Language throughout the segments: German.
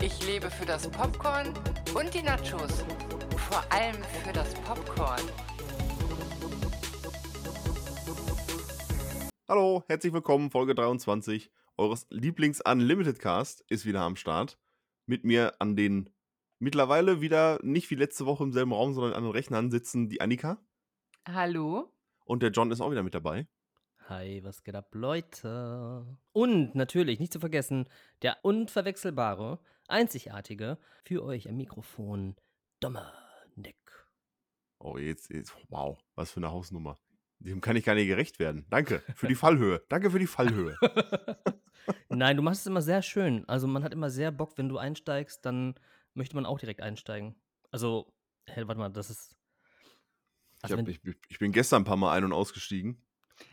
Ich lebe für das Popcorn und die Nachos. Vor allem für das Popcorn. Hallo, herzlich willkommen, Folge 23 eures Lieblings-Unlimited Cast ist wieder am Start. Mit mir an den mittlerweile wieder nicht wie letzte Woche im selben Raum, sondern an den Rechnern sitzen die Annika Hallo? und der John ist auch wieder mit dabei. Hi, was geht ab, Leute? Und natürlich, nicht zu vergessen, der unverwechselbare, einzigartige, für euch am Mikrofon, Dominik. Oh, jetzt, jetzt, wow, was für eine Hausnummer. Dem kann ich gar nicht gerecht werden. Danke für die Fallhöhe. Danke für die Fallhöhe. Nein, du machst es immer sehr schön. Also man hat immer sehr Bock, wenn du einsteigst, dann möchte man auch direkt einsteigen. Also, hey, warte mal, das ist. Ich, Also hab, wenn, ich, ich bin gestern ein paar Mal ein- und ausgestiegen.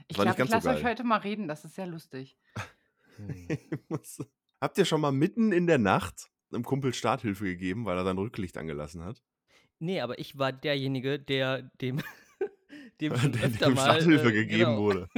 Ich War nicht glaube, ich ganz so lasse euch heute mal reden. Das ist sehr lustig. Hm. Ich muss- Habt ihr schon mal mitten in der Nacht einem Kumpel Starthilfe gegeben, weil er sein Rücklicht angelassen hat? Nee, aber ich war derjenige, der dem, dem schon Der öfter dem mal. Starthilfe äh, gegeben genau. wurde.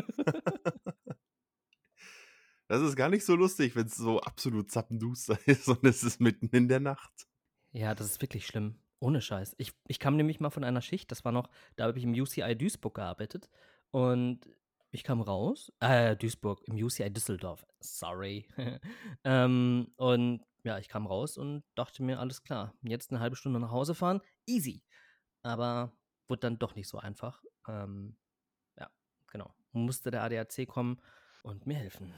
Das ist gar nicht so lustig, wenn es so absolut zappenduster ist und es ist mitten in der Nacht. Ja, das ist wirklich schlimm. Ohne Scheiß. Ich, ich kam nämlich mal von einer Schicht, das war noch, da habe ich im UCI Duisburg gearbeitet. Und ich kam raus, äh, Duisburg, im UCI Düsseldorf, sorry. ähm, und ja, ich kam raus und dachte mir, alles klar, jetzt eine halbe Stunde nach Hause fahren, easy. Aber wurde dann doch nicht so einfach. Ähm, ja, genau. Musste der ADAC kommen und mir helfen.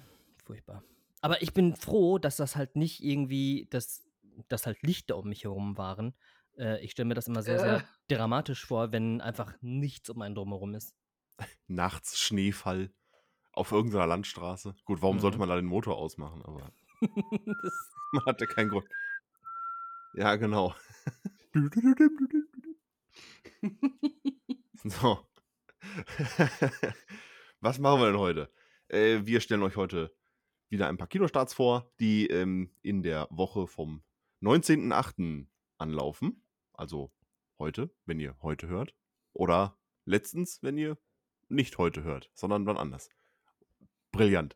Furchtbar. Aber ich bin froh, dass das halt nicht irgendwie, dass, dass halt Lichter um mich herum waren. Äh, ich stelle mir das immer sehr, Äh. sehr dramatisch vor, wenn einfach nichts um einen drumherum ist. Nachts Schneefall auf irgendeiner Landstraße. Gut, warum sollte Mhm. man da den Motor ausmachen? Aber das, man hatte keinen Grund. Ja, genau. So. Was machen wir denn heute? Äh, wir stellen euch heute wieder ein paar Kinostarts vor, die ähm, in der Woche vom 19.08. anlaufen. Also heute, wenn ihr heute hört. Oder letztens, wenn ihr nicht heute hört, sondern wann anders. Brillant.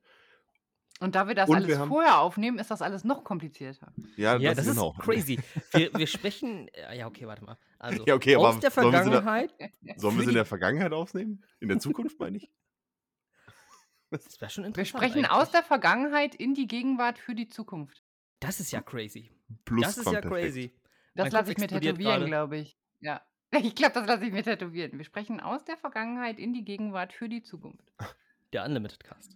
Und da wir das Und alles wir haben- vorher aufnehmen, ist das alles noch komplizierter. Ja, ja, das, das genau. ist crazy. Wir, wir sprechen. äh, Ja, okay, warte mal. Also, Ja, okay, aus der sollen wir sie da- Vergangenheit. Sollen wir es in der die- Vergangenheit aufnehmen? In der Zukunft, meine ich? Das wäre schon Wir interessant. sprechen eigentlich. aus der Vergangenheit in die Gegenwart für die Zukunft. Das ist ja crazy. Plus das ist ja crazy. Das lasse ich mir tätowieren, glaube ich. Ja. Ich glaube, das lasse ich mir tätowieren. Wir sprechen aus der Vergangenheit in die Gegenwart für die Zukunft. Der Unlimited Cast.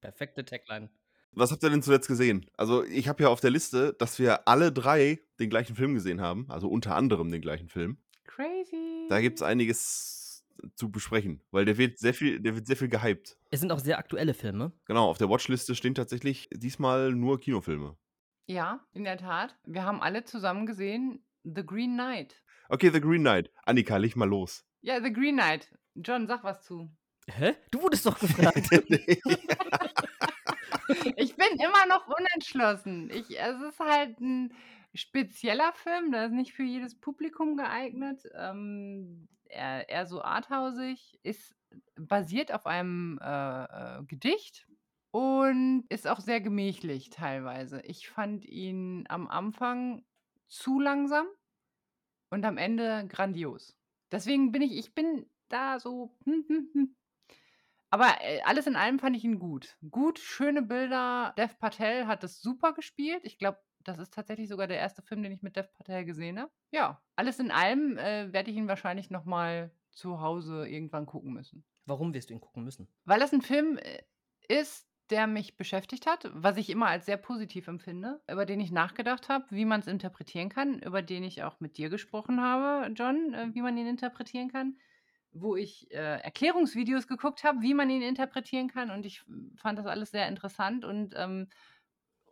Perfekte Tagline. Was habt ihr denn zuletzt gesehen? Also, ich habe ja auf der Liste, dass wir alle drei den gleichen Film gesehen haben. Also unter anderem den gleichen Film. Crazy. Da gibt es einiges zu besprechen, weil der wird sehr viel, der wird sehr viel gehypt. Es sind auch sehr aktuelle Filme. Genau, auf der Watchliste stehen tatsächlich diesmal nur Kinofilme. Ja, in der Tat. Wir haben alle zusammen gesehen The Green Knight. Okay, The Green Knight. Annika, leg mal los. Ja, The Green Knight. John, sag was zu. Hä? Du wurdest doch gefragt. Ich bin immer noch unentschlossen. Ich, es ist halt ein spezieller Film, der ist nicht für jedes Publikum geeignet. Ähm, eher, eher so arthausig, ist basiert auf einem äh, äh, Gedicht und ist auch sehr gemächlich teilweise. Ich fand ihn am Anfang zu langsam und am Ende grandios. Deswegen bin ich, ich bin da so. Hm, hm, hm. Aber äh, alles in allem fand ich ihn gut. Gut, schöne Bilder. Dev Patel hat es super gespielt. Ich glaube, das ist tatsächlich sogar der erste Film, den ich mit Dev Patel gesehen habe. Ja, alles in allem äh, werde ich ihn wahrscheinlich noch mal zu Hause irgendwann gucken müssen. Warum wirst du ihn gucken müssen? Weil das ein Film äh, ist, der mich beschäftigt hat, was ich immer als sehr positiv empfinde, über den ich nachgedacht habe, wie man es interpretieren kann, über den ich auch mit dir gesprochen habe, John, äh, wie man ihn interpretieren kann, wo ich äh, Erklärungsvideos geguckt habe, wie man ihn interpretieren kann und ich fand das alles sehr interessant und ähm,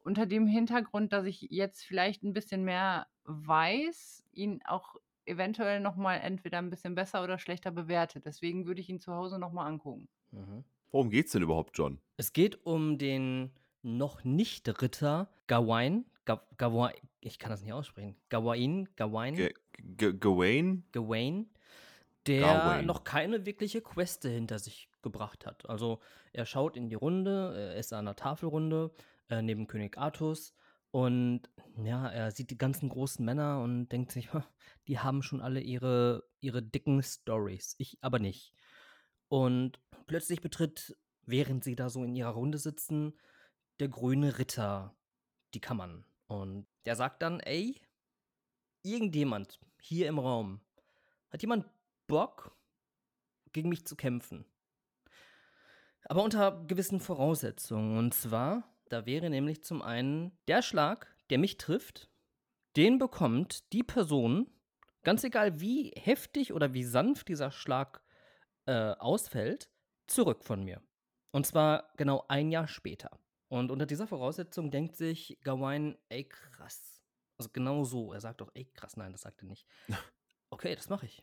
unter dem Hintergrund, dass ich jetzt vielleicht ein bisschen mehr weiß, ihn auch eventuell noch mal entweder ein bisschen besser oder schlechter bewerte. Deswegen würde ich ihn zu Hause noch mal angucken. Mhm. Worum geht's denn überhaupt, John? Es geht um den noch nicht Ritter Gawain. Ga Gawain, ich kann das nicht aussprechen. Gawain, Gawain, Ge Ge Gawain? Gawain, der Gawain. noch keine wirkliche Queste hinter sich gebracht hat. Also er schaut in die Runde, er ist an einer Tafelrunde äh, neben König Artus Und ja, er sieht die ganzen großen Männer und denkt sich, "Ha, die haben schon alle ihre, ihre dicken Stories, ich aber nicht. Und plötzlich betritt, während sie da so in ihrer Runde sitzen, der grüne Ritter die Kammern. Und der sagt dann, ey, irgendjemand hier im Raum, hat jemand Bock, gegen mich zu kämpfen? Aber unter gewissen Voraussetzungen. Und zwar, da wäre nämlich zum einen der Schlag, der mich trifft, den bekommt die Person, ganz egal wie heftig oder wie sanft dieser Schlag äh, ausfällt, zurück von mir. Und zwar genau ein Jahr später. Und unter dieser Voraussetzung denkt sich Gawain, ey krass. Also genau so. Er sagt doch, ey krass, nein, das sagt er nicht. Okay, das mache ich.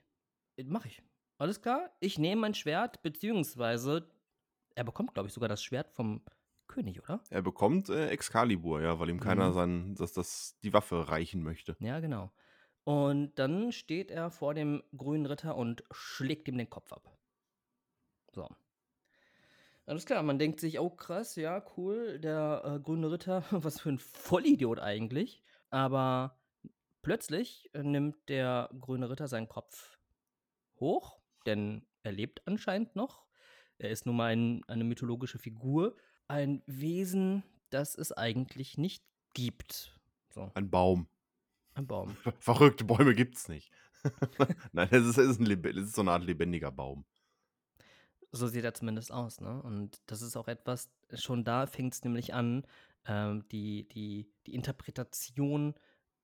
Mache ich. Alles klar? Ich nehme mein Schwert, beziehungsweise er bekommt, glaube ich, sogar das Schwert vom König, oder? Er bekommt äh, Excalibur, ja, weil ihm keiner Mhm. sein, dass das die Waffe reichen möchte. Ja, genau. Und dann steht er vor dem grünen Ritter und schlägt ihm den Kopf ab. So. Alles klar, man denkt sich, oh krass, ja, cool, der äh, grüne Ritter, was für ein Vollidiot eigentlich. Aber plötzlich äh, nimmt der grüne Ritter seinen Kopf hoch, denn er lebt anscheinend noch. Er ist nun mal ein, eine mythologische Figur, ein Wesen, das es eigentlich nicht gibt. So, Ein Baum. ein Baum. Verrückte Bäume gibt's nicht. Nein, es ist, ist ein, ist so eine Art lebendiger Baum. So sieht er zumindest aus, ne? Und das ist auch etwas, schon da fängt es nämlich an, ähm, die, die, die Interpretation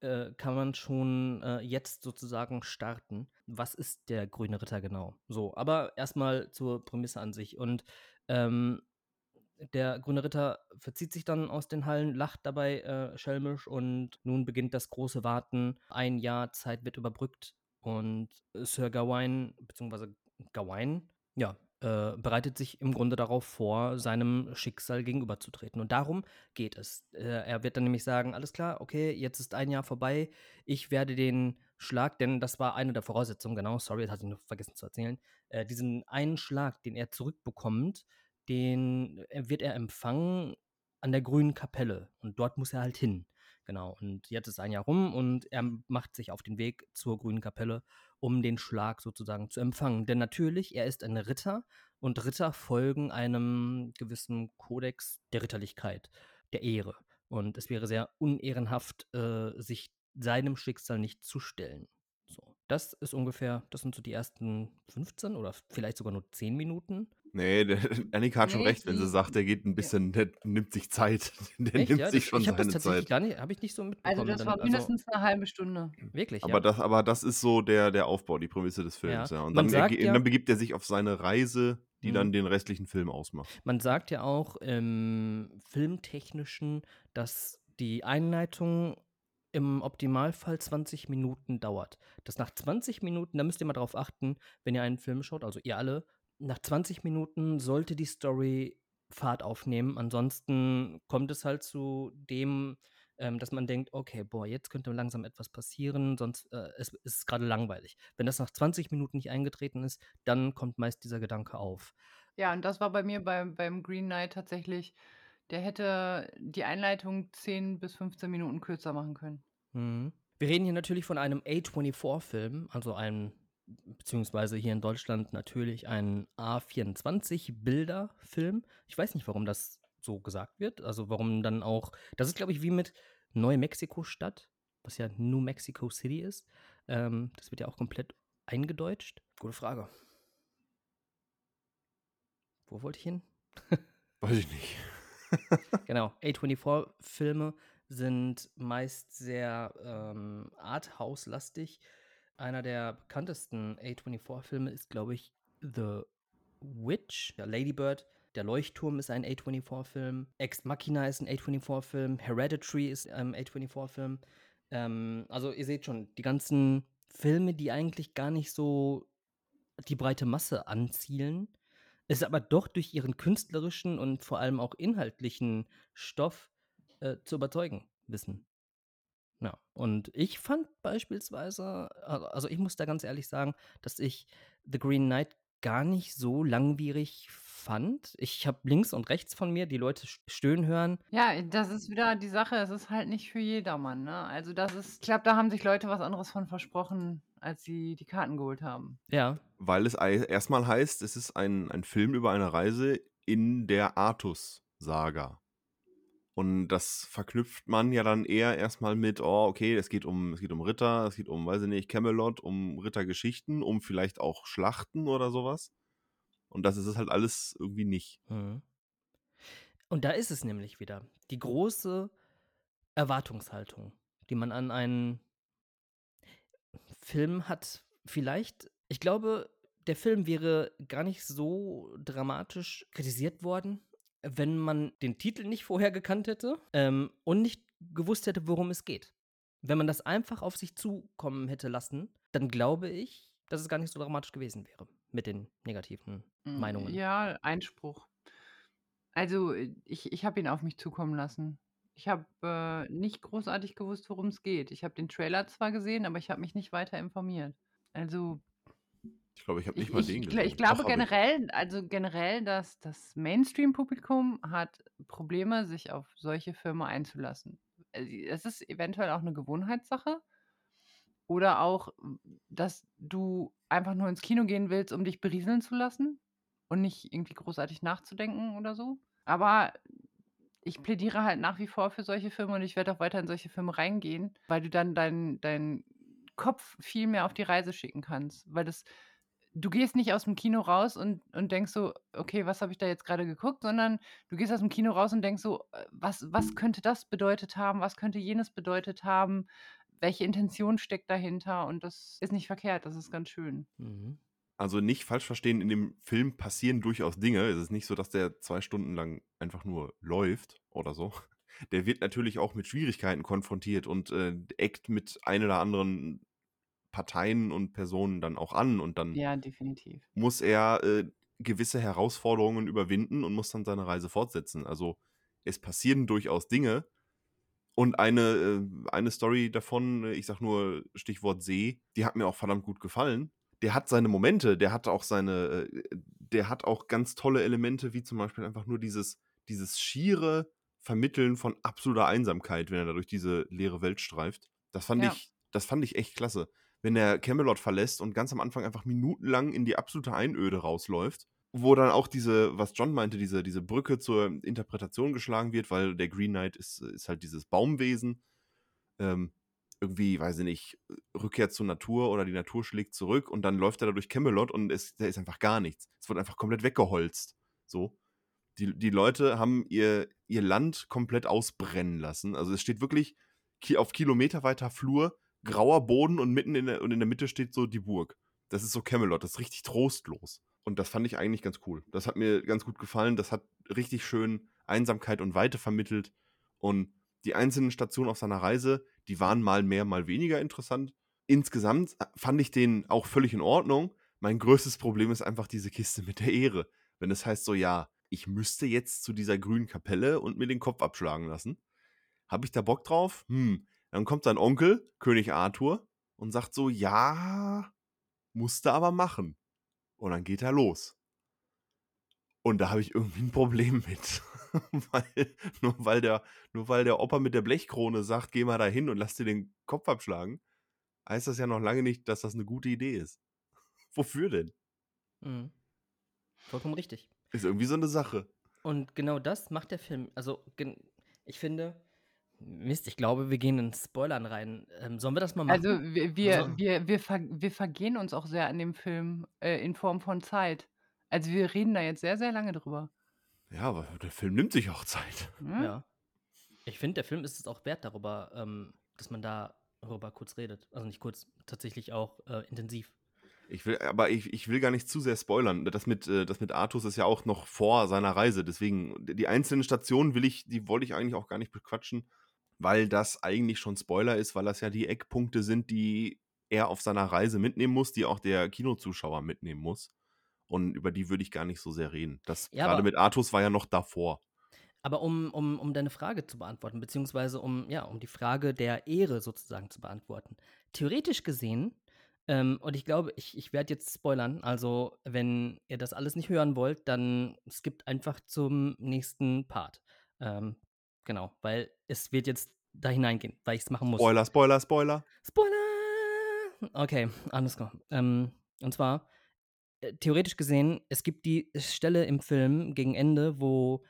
äh, kann man schon äh, jetzt sozusagen starten. Was ist der grüne Ritter genau? So, aber erstmal zur Prämisse an sich. Und ähm, der grüne Ritter verzieht sich dann aus den Hallen, lacht dabei äh, schelmisch und nun beginnt das große Warten. Ein Jahr Zeit wird überbrückt und Sir Gawain, beziehungsweise Gawain, ja, äh, bereitet sich im Grunde darauf vor, seinem Schicksal gegenüberzutreten. Und darum geht es. Äh, er wird dann nämlich sagen, alles klar, okay, jetzt ist ein Jahr vorbei, ich werde den Schlag, denn das war eine der Voraussetzungen, genau, sorry, das hatte ich noch vergessen zu erzählen, äh, diesen einen Schlag, den er zurückbekommt, den äh, wird er empfangen an der grünen Kapelle. Und dort muss er halt hin. Genau. Und jetzt ist ein Jahr rum und er macht sich auf den Weg zur grünen Kapelle, um den Schlag sozusagen zu empfangen. Denn natürlich, er ist ein Ritter und Ritter folgen einem gewissen Kodex der Ritterlichkeit, der Ehre. Und es wäre sehr unehrenhaft, äh, sich seinem Schicksal nicht zu stellen. So, das ist ungefähr, das sind so die ersten 15 oder vielleicht sogar nur 10 Minuten. Nee, der, Annika hat schon Nee, recht, wenn sie sagt, der geht ein bisschen, der nimmt sich Zeit. Der Echt? nimmt Ja, sich das, schon ich habe das seine tatsächlich Zeit. gar nicht, habe ich nicht so mitbekommen. Also das dann, war mindestens eine halbe Stunde. wirklich, Aber, ja. das, aber das ist so der, der Aufbau, die Prämisse des Films. Ja. Ja. Und Man dann, ja- dann begibt er sich auf seine Reise, die Mhm. dann den restlichen Film ausmacht. Man sagt ja auch im Filmtechnischen, dass die Einleitung im Optimalfall 20 Minuten dauert. Dass nach 20 Minuten, da müsst ihr mal drauf achten, wenn ihr einen Film schaut, also ihr alle, nach 20 Minuten sollte die Story Fahrt aufnehmen. Ansonsten kommt es halt zu dem, ähm, dass man denkt, okay, boah, jetzt könnte langsam etwas passieren, sonst äh, es, es ist gerade langweilig. Wenn das nach 20 Minuten nicht eingetreten ist, dann kommt meist dieser Gedanke auf. Ja, und das war bei mir beim, beim Green Knight tatsächlich, der hätte die Einleitung 10 bis 15 Minuten kürzer machen können. Mhm. Wir reden hier natürlich von einem A24-Film, also einem, beziehungsweise hier in Deutschland natürlich ein A24-Bilder-Film. Ich weiß nicht, warum das so gesagt wird. Also warum dann auch, das ist glaube ich wie mit Neu-Mexiko-Stadt, was ja New Mexico City ist. Ähm, das wird ja auch komplett eingedeutscht. Gute Frage. Wo wollte ich hin? Weiß ich nicht. Genau, A24-Filme sind meist sehr ähm, Arthouse-lastig. Einer der bekanntesten A24-Filme ist, glaube ich, The Witch, ja, Lady Bird. Der Leuchtturm ist ein A24-Film. Ex Machina ist ein A24-Film. Hereditary ist ein A24-Film. Ähm, also ihr seht schon, die ganzen Filme, die eigentlich gar nicht so die breite Masse anzielen, es aber doch durch ihren künstlerischen und vor allem auch inhaltlichen Stoff äh, zu überzeugen wissen. Ja, und ich fand beispielsweise, also also ich muss da ganz ehrlich sagen, dass ich The Green Knight gar nicht so langwierig fand. Ich habe links und rechts von mir die Leute stöhnen hören. Ja, das ist wieder die Sache, es ist halt nicht für jedermann, ne? Also, das ist ich glaube, da haben sich Leute was anderes von versprochen, als sie die Karten geholt haben. Ja. Weil es erstmal heißt, es ist ein, ein Film über eine Reise in der Artus-Saga. Und das verknüpft man ja dann eher erstmal mit, oh, okay, es geht um, es geht um Ritter, es geht um, weiß ich nicht, Camelot, um Rittergeschichten, um vielleicht auch Schlachten oder sowas. Und das ist es halt alles irgendwie nicht. Mhm. Und da ist es nämlich wieder. Die große Erwartungshaltung, die man an einen Film hat. Vielleicht, ich glaube, der Film wäre gar nicht so dramatisch kritisiert worden, wenn man den Titel nicht vorher gekannt hätte ähm, und nicht gewusst hätte, worum es geht. Wenn man das einfach auf sich zukommen hätte lassen, dann glaube ich, dass es gar nicht so dramatisch gewesen wäre mit den negativen hm, Meinungen. Ja, Einspruch. Also, äh, ich, ich habe ihn auf mich zukommen lassen. Ich habe äh, nicht großartig gewusst, worum es geht. Ich habe den Trailer zwar gesehen, aber ich habe mich nicht weiter informiert. Also, ich glaube, ich habe nicht ich, mal den ich, gesehen. ich glaube Doch, habe ich. generell, also generell, dass das Mainstream-Publikum hat Probleme, sich auf solche Filme einzulassen. Also, Es ist eventuell auch eine Gewohnheitssache. Oder auch, dass du einfach nur ins Kino gehen willst, um dich berieseln zu lassen und nicht irgendwie großartig nachzudenken oder so. Aber ich plädiere halt nach wie vor für solche Filme und ich werde auch weiter in solche Filme reingehen, weil du dann deinen dein Kopf viel mehr auf die Reise schicken kannst. Weil das, du gehst nicht aus dem Kino raus und, und denkst so, okay, was habe ich da jetzt gerade geguckt, sondern du gehst aus dem Kino raus und denkst so, äh, was, was könnte das bedeutet haben, was könnte jenes bedeutet haben, welche Intention steckt dahinter und das ist nicht verkehrt, das ist ganz schön. Mhm. Also nicht falsch verstehen, in dem Film passieren durchaus Dinge. Es ist nicht so, dass der zwei Stunden lang einfach nur läuft oder so. Der wird natürlich auch mit Schwierigkeiten konfrontiert und äh, eckt mit ein oder anderen Parteien und Personen dann auch an und dann Ja, definitiv. muss er äh, gewisse Herausforderungen überwinden und muss dann seine Reise fortsetzen. Also es passieren durchaus Dinge, und eine, äh, eine Story davon, ich sag nur Stichwort See, die hat mir auch verdammt gut gefallen. Der hat seine Momente, der hat auch seine, äh, der hat auch ganz tolle Elemente, wie zum Beispiel einfach nur dieses, dieses schiere Vermitteln von absoluter Einsamkeit, wenn er da durch diese leere Welt streift. Das fand Ja. ich, das fand ich echt klasse. Wenn er Camelot verlässt und ganz am Anfang einfach minutenlang in die absolute Einöde rausläuft wo dann auch diese, was John meinte, diese, diese Brücke zur Interpretation geschlagen wird, weil der Green Knight ist, ist halt dieses Baumwesen. Ähm, irgendwie, weiß ich nicht, Rückkehr zur Natur oder die Natur schlägt zurück und dann läuft er da durch Camelot und es, da ist einfach gar nichts. Es wird einfach komplett weggeholzt. So. Die, die Leute haben ihr, ihr Land komplett ausbrennen lassen. Also es steht wirklich auf kilometerweiter Flur, grauer Boden und mitten in der, und in der Mitte steht so die Burg. Das ist so Camelot, das ist richtig trostlos. Und das fand ich eigentlich ganz cool. Das hat mir ganz gut gefallen. Das hat richtig schön Einsamkeit und Weite vermittelt. Und die einzelnen Stationen auf seiner Reise, die waren mal mehr, mal weniger interessant. Insgesamt fand ich den auch völlig in Ordnung. Mein größtes Problem ist einfach diese Kiste mit der Ehre. Wenn es heißt so, ja, ich müsste jetzt zu dieser grünen Kapelle und mir den Kopf abschlagen lassen. Habe ich da Bock drauf? Hm. Dann kommt sein Onkel, König Arthur, und sagt so, ja, musste aber machen. Und dann geht er los. Und da habe ich irgendwie ein Problem mit. weil, nur, weil der, nur weil der Opa mit der Blechkrone sagt, geh mal da hin und lass dir den Kopf abschlagen, heißt das ja noch lange nicht, dass das eine gute Idee ist. Wofür denn? Mhm. Vollkommen richtig. Ist irgendwie so eine Sache. Und genau das macht der Film. Also, ich finde, Mist, ich glaube, wir gehen in Spoilern rein. Ähm, sollen wir das mal Also machen? wir, wir, Also, wir, wir, ver wir vergehen uns auch sehr an dem Film äh, in Form von Zeit. Also wir reden da jetzt sehr, sehr lange drüber. Ja, aber der Film nimmt sich auch Zeit. Hm? ja. Ich finde, der Film ist es auch wert darüber, ähm, dass man darüber kurz redet. Also nicht kurz, tatsächlich auch äh, intensiv. Ich will, aber ich, ich will gar nicht zu sehr spoilern. Das mit, äh, das mit Artus ist ja auch noch vor seiner Reise. Deswegen, die einzelnen Stationen will ich, die wollte ich eigentlich auch gar nicht bequatschen weil das eigentlich schon Spoiler ist, weil das ja die Eckpunkte sind, die er auf seiner Reise mitnehmen muss, die auch der Kinozuschauer mitnehmen muss. Und über die würde ich gar nicht so sehr reden. Das Ja, gerade mit Artus war ja noch davor. aber um, um, um deine Frage zu beantworten, beziehungsweise um, ja, um die Frage der Ehre sozusagen zu beantworten. Theoretisch gesehen Ähm, und ich glaube, ich, ich werde jetzt spoilern. Also, wenn ihr das alles nicht hören wollt, dann skippt einfach zum nächsten Part. Ähm, genau, weil es wird jetzt da hineingehen, weil ich es machen muss. Spoiler, Spoiler, Spoiler. Spoiler! Okay, alles klar. Ähm, und zwar, äh, theoretisch gesehen, es gibt die Stelle im Film gegen Ende, wo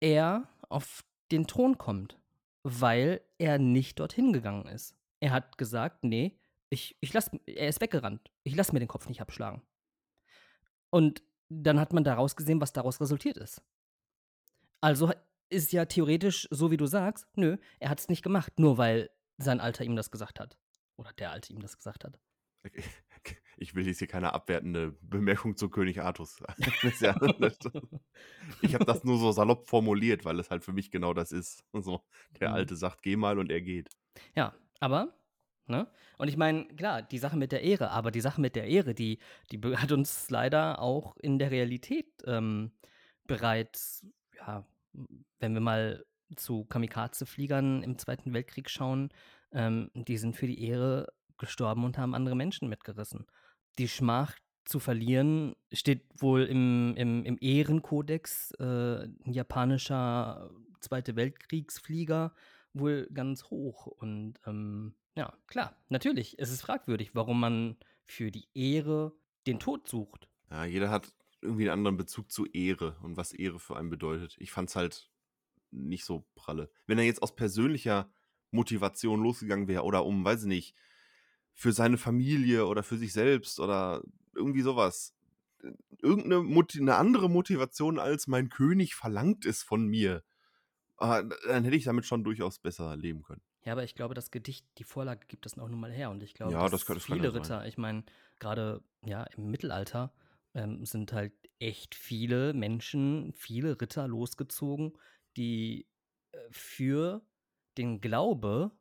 er auf den Thron kommt, weil er nicht dorthin gegangen ist. Er hat gesagt, nee, ich, ich lass, er ist weggerannt. Ich lasse mir den Kopf nicht abschlagen. Und dann hat man daraus gesehen, was daraus resultiert ist. Also ist ja theoretisch, so wie du sagst, nö, er hat es nicht gemacht, nur weil sein Alter ihm das gesagt hat. Oder der Alte ihm das gesagt hat. Ich will jetzt hier keine abwertende Bemerkung zu König Artus. ich habe das nur so salopp formuliert, weil es halt für mich genau das ist. So, der Mhm. Alte sagt, geh mal und er geht. Ja, aber, ne? Und ich meine, klar, die Sache mit der Ehre, aber die Sache mit der Ehre, die, die hat uns leider auch in der Realität ähm, bereits, ja, wenn wir mal zu Kamikaze-Fliegern im Zweiten Weltkrieg schauen, ähm, die sind für die Ehre gestorben und haben andere Menschen mitgerissen. Die Schmach zu verlieren steht wohl im, im, im Ehrenkodex äh, japanischer Zweite Weltkriegsflieger wohl ganz hoch. Und ähm, ja, klar, natürlich, es ist fragwürdig, warum man für die Ehre den Tod sucht. Ja, jeder hat irgendwie einen anderen Bezug zu Ehre und was Ehre für einen bedeutet. Ich fand's halt nicht so pralle. Wenn er jetzt aus persönlicher Motivation losgegangen wäre oder um, weiß ich nicht, für seine Familie oder für sich selbst oder irgendwie sowas. Irgendeine Moti eine andere Motivation als mein König verlangt es von mir. Ah, dann hätte ich damit schon durchaus besser leben können. Ja, aber ich glaube, das Gedicht, die Vorlage gibt das auch nun mal her. Und ich glaube, Ja, dass das kann- das viele. Ritter, ich meine, gerade ja im Mittelalter ähm, sind halt echt viele Menschen, viele Ritter losgezogen, die äh, für den Glaube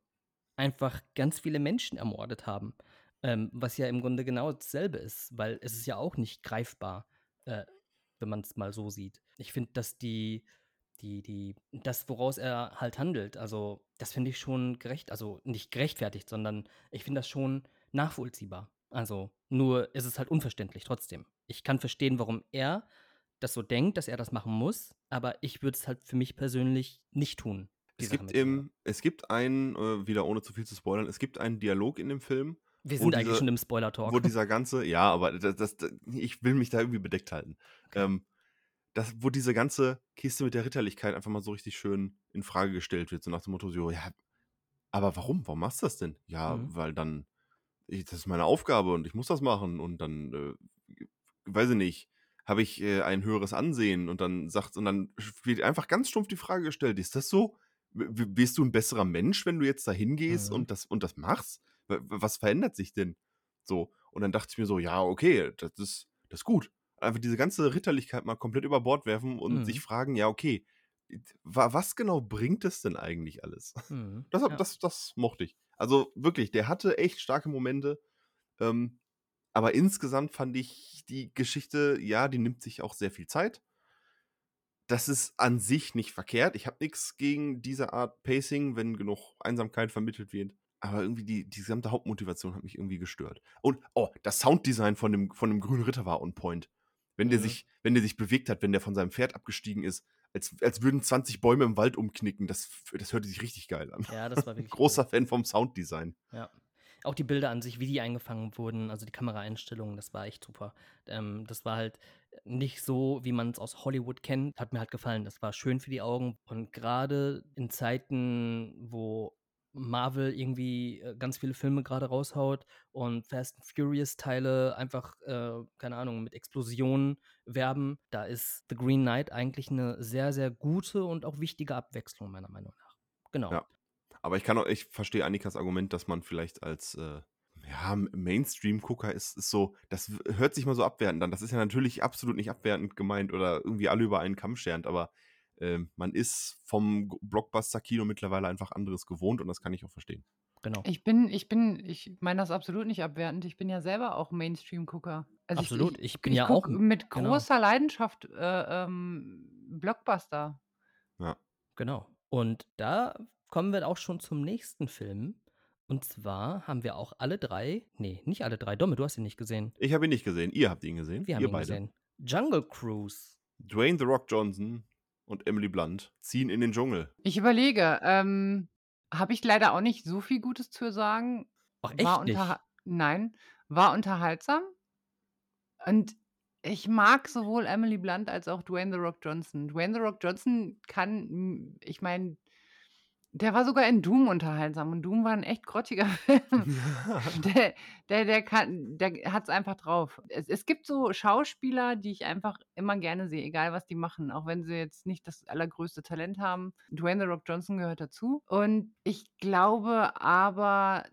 einfach ganz viele Menschen ermordet haben. Ähm, was ja im Grunde genau dasselbe ist, weil es ist ja auch nicht greifbar, äh, wenn man es mal so sieht. Ich finde, dass die, die, die, das, woraus er halt handelt, also das finde ich schon gerecht, also nicht gerechtfertigt, sondern ich finde das schon nachvollziehbar. Also nur ist es halt unverständlich trotzdem. Ich kann verstehen, warum er das so denkt, dass er das machen muss, aber ich würde es halt für mich persönlich nicht tun. Es Sache gibt, im, es gibt einen, äh, wieder ohne zu viel zu spoilern, es gibt einen Dialog in dem Film, Wir wo sind eigentlich diese- schon im Spoiler-Talk. wo dieser ganze, ja, aber das, das, das, ich will mich da irgendwie bedeckt halten. Okay. Ähm, das, wo diese ganze Kiste mit der Ritterlichkeit einfach mal so richtig schön in Frage gestellt wird, so nach dem Motto, so, ja, aber warum? Warum machst du das denn? Ja, Mhm. weil dann, ich, das ist meine Aufgabe und ich muss das machen und dann, äh, weiß ich nicht, habe ich äh, ein höheres Ansehen und dann sagt, und dann wird einfach ganz stumpf die Frage gestellt, ist das so? Bist du ein besserer Mensch, wenn du jetzt da hingehst Mhm. und, das, und das machst? Was verändert sich denn? So. Und dann dachte ich mir so, ja, okay, das ist, das ist gut. Einfach diese ganze Ritterlichkeit mal komplett über Bord werfen und Mhm. sich fragen, ja, okay, wa- was genau bringt es denn eigentlich alles? Mhm. Das, das, das mochte ich. Also wirklich, der hatte echt starke Momente. Ähm, aber insgesamt fand ich die Geschichte, ja, die nimmt sich auch sehr viel Zeit. Das ist an sich nicht verkehrt. Ich habe nichts gegen diese Art Pacing, wenn genug Einsamkeit vermittelt wird. Aber irgendwie die, die gesamte Hauptmotivation hat mich irgendwie gestört. Und, oh, das Sounddesign von dem, von dem grünen Ritter war on point. Wenn der, Mhm. sich, wenn der sich bewegt hat, wenn der von seinem Pferd abgestiegen ist, als, als würden 20 Bäume im Wald umknicken, das, das hörte sich richtig geil an. Ja, das war wirklich Großer cool. Fan vom Sounddesign. Ja. Auch die Bilder an sich, wie die eingefangen wurden, also die Kameraeinstellungen, das war echt super. Ähm, das war halt nicht so, wie man es aus Hollywood kennt. Hat mir halt gefallen. Das war schön für die Augen. Und gerade in Zeiten, wo Marvel irgendwie äh, ganz viele Filme gerade raushaut und Fast and Furious Teile einfach, äh, keine Ahnung, mit Explosionen werben, da ist The Green Knight eigentlich eine sehr, sehr gute und auch wichtige Abwechslung, meiner Meinung nach. Genau. Ja. Aber ich kann auch, ich verstehe Annikas Argument, dass man vielleicht als äh, ja, Mainstream-Gucker ist, ist so, das hört sich mal so abwertend an. Das ist ja natürlich absolut nicht abwertend gemeint oder irgendwie alle über einen Kamm scherend, aber ähm, man ist vom Blockbuster-Kino mittlerweile einfach anderes gewohnt und das kann ich auch verstehen. genau. Ich bin, ich bin, ich meine das absolut nicht abwertend. Ich bin ja selber auch Mainstream-Gucker. Also ich- Absolut. Ich, Ich bin ja guck auch- mit genau. großer Leidenschaft äh, ähm, Blockbuster. Ja. Genau. Und da kommen wir auch schon zum nächsten Film. Und zwar haben wir auch alle drei, nee, nicht alle drei, Domme, du hast ihn nicht gesehen. Ich habe ihn nicht gesehen. Ihr habt ihn gesehen. Wir haben Ihr ihn beide. gesehen. Jungle Cruise. Dwayne The Rock Johnson und Emily Blunt ziehen in den Dschungel. Ich überlege, ähm, habe ich leider auch nicht so viel Gutes zu sagen. Ach, War echt nicht? unterha Nein, war unterhaltsam. Und ich mag sowohl Emily Blunt als auch Dwayne The Rock Johnson. Dwayne The Rock Johnson kann, ich meine, der war sogar in Doom unterhaltsam und Doom war ein echt grottiger Film. Der der der kann der hat's einfach drauf. Es es gibt so Schauspieler, die ich einfach immer gerne sehe, egal was die machen, auch wenn sie jetzt nicht das allergrößte Talent haben. Dwayne The Rock Johnson gehört dazu. Und ich glaube aber,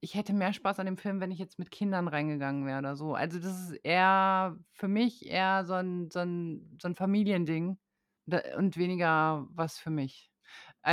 ich hätte mehr Spaß an dem Film, wenn ich jetzt mit Kindern reingegangen wäre oder so. Also, das ist eher für mich eher so 'n so 'n so 'n Familiending und weniger was für mich.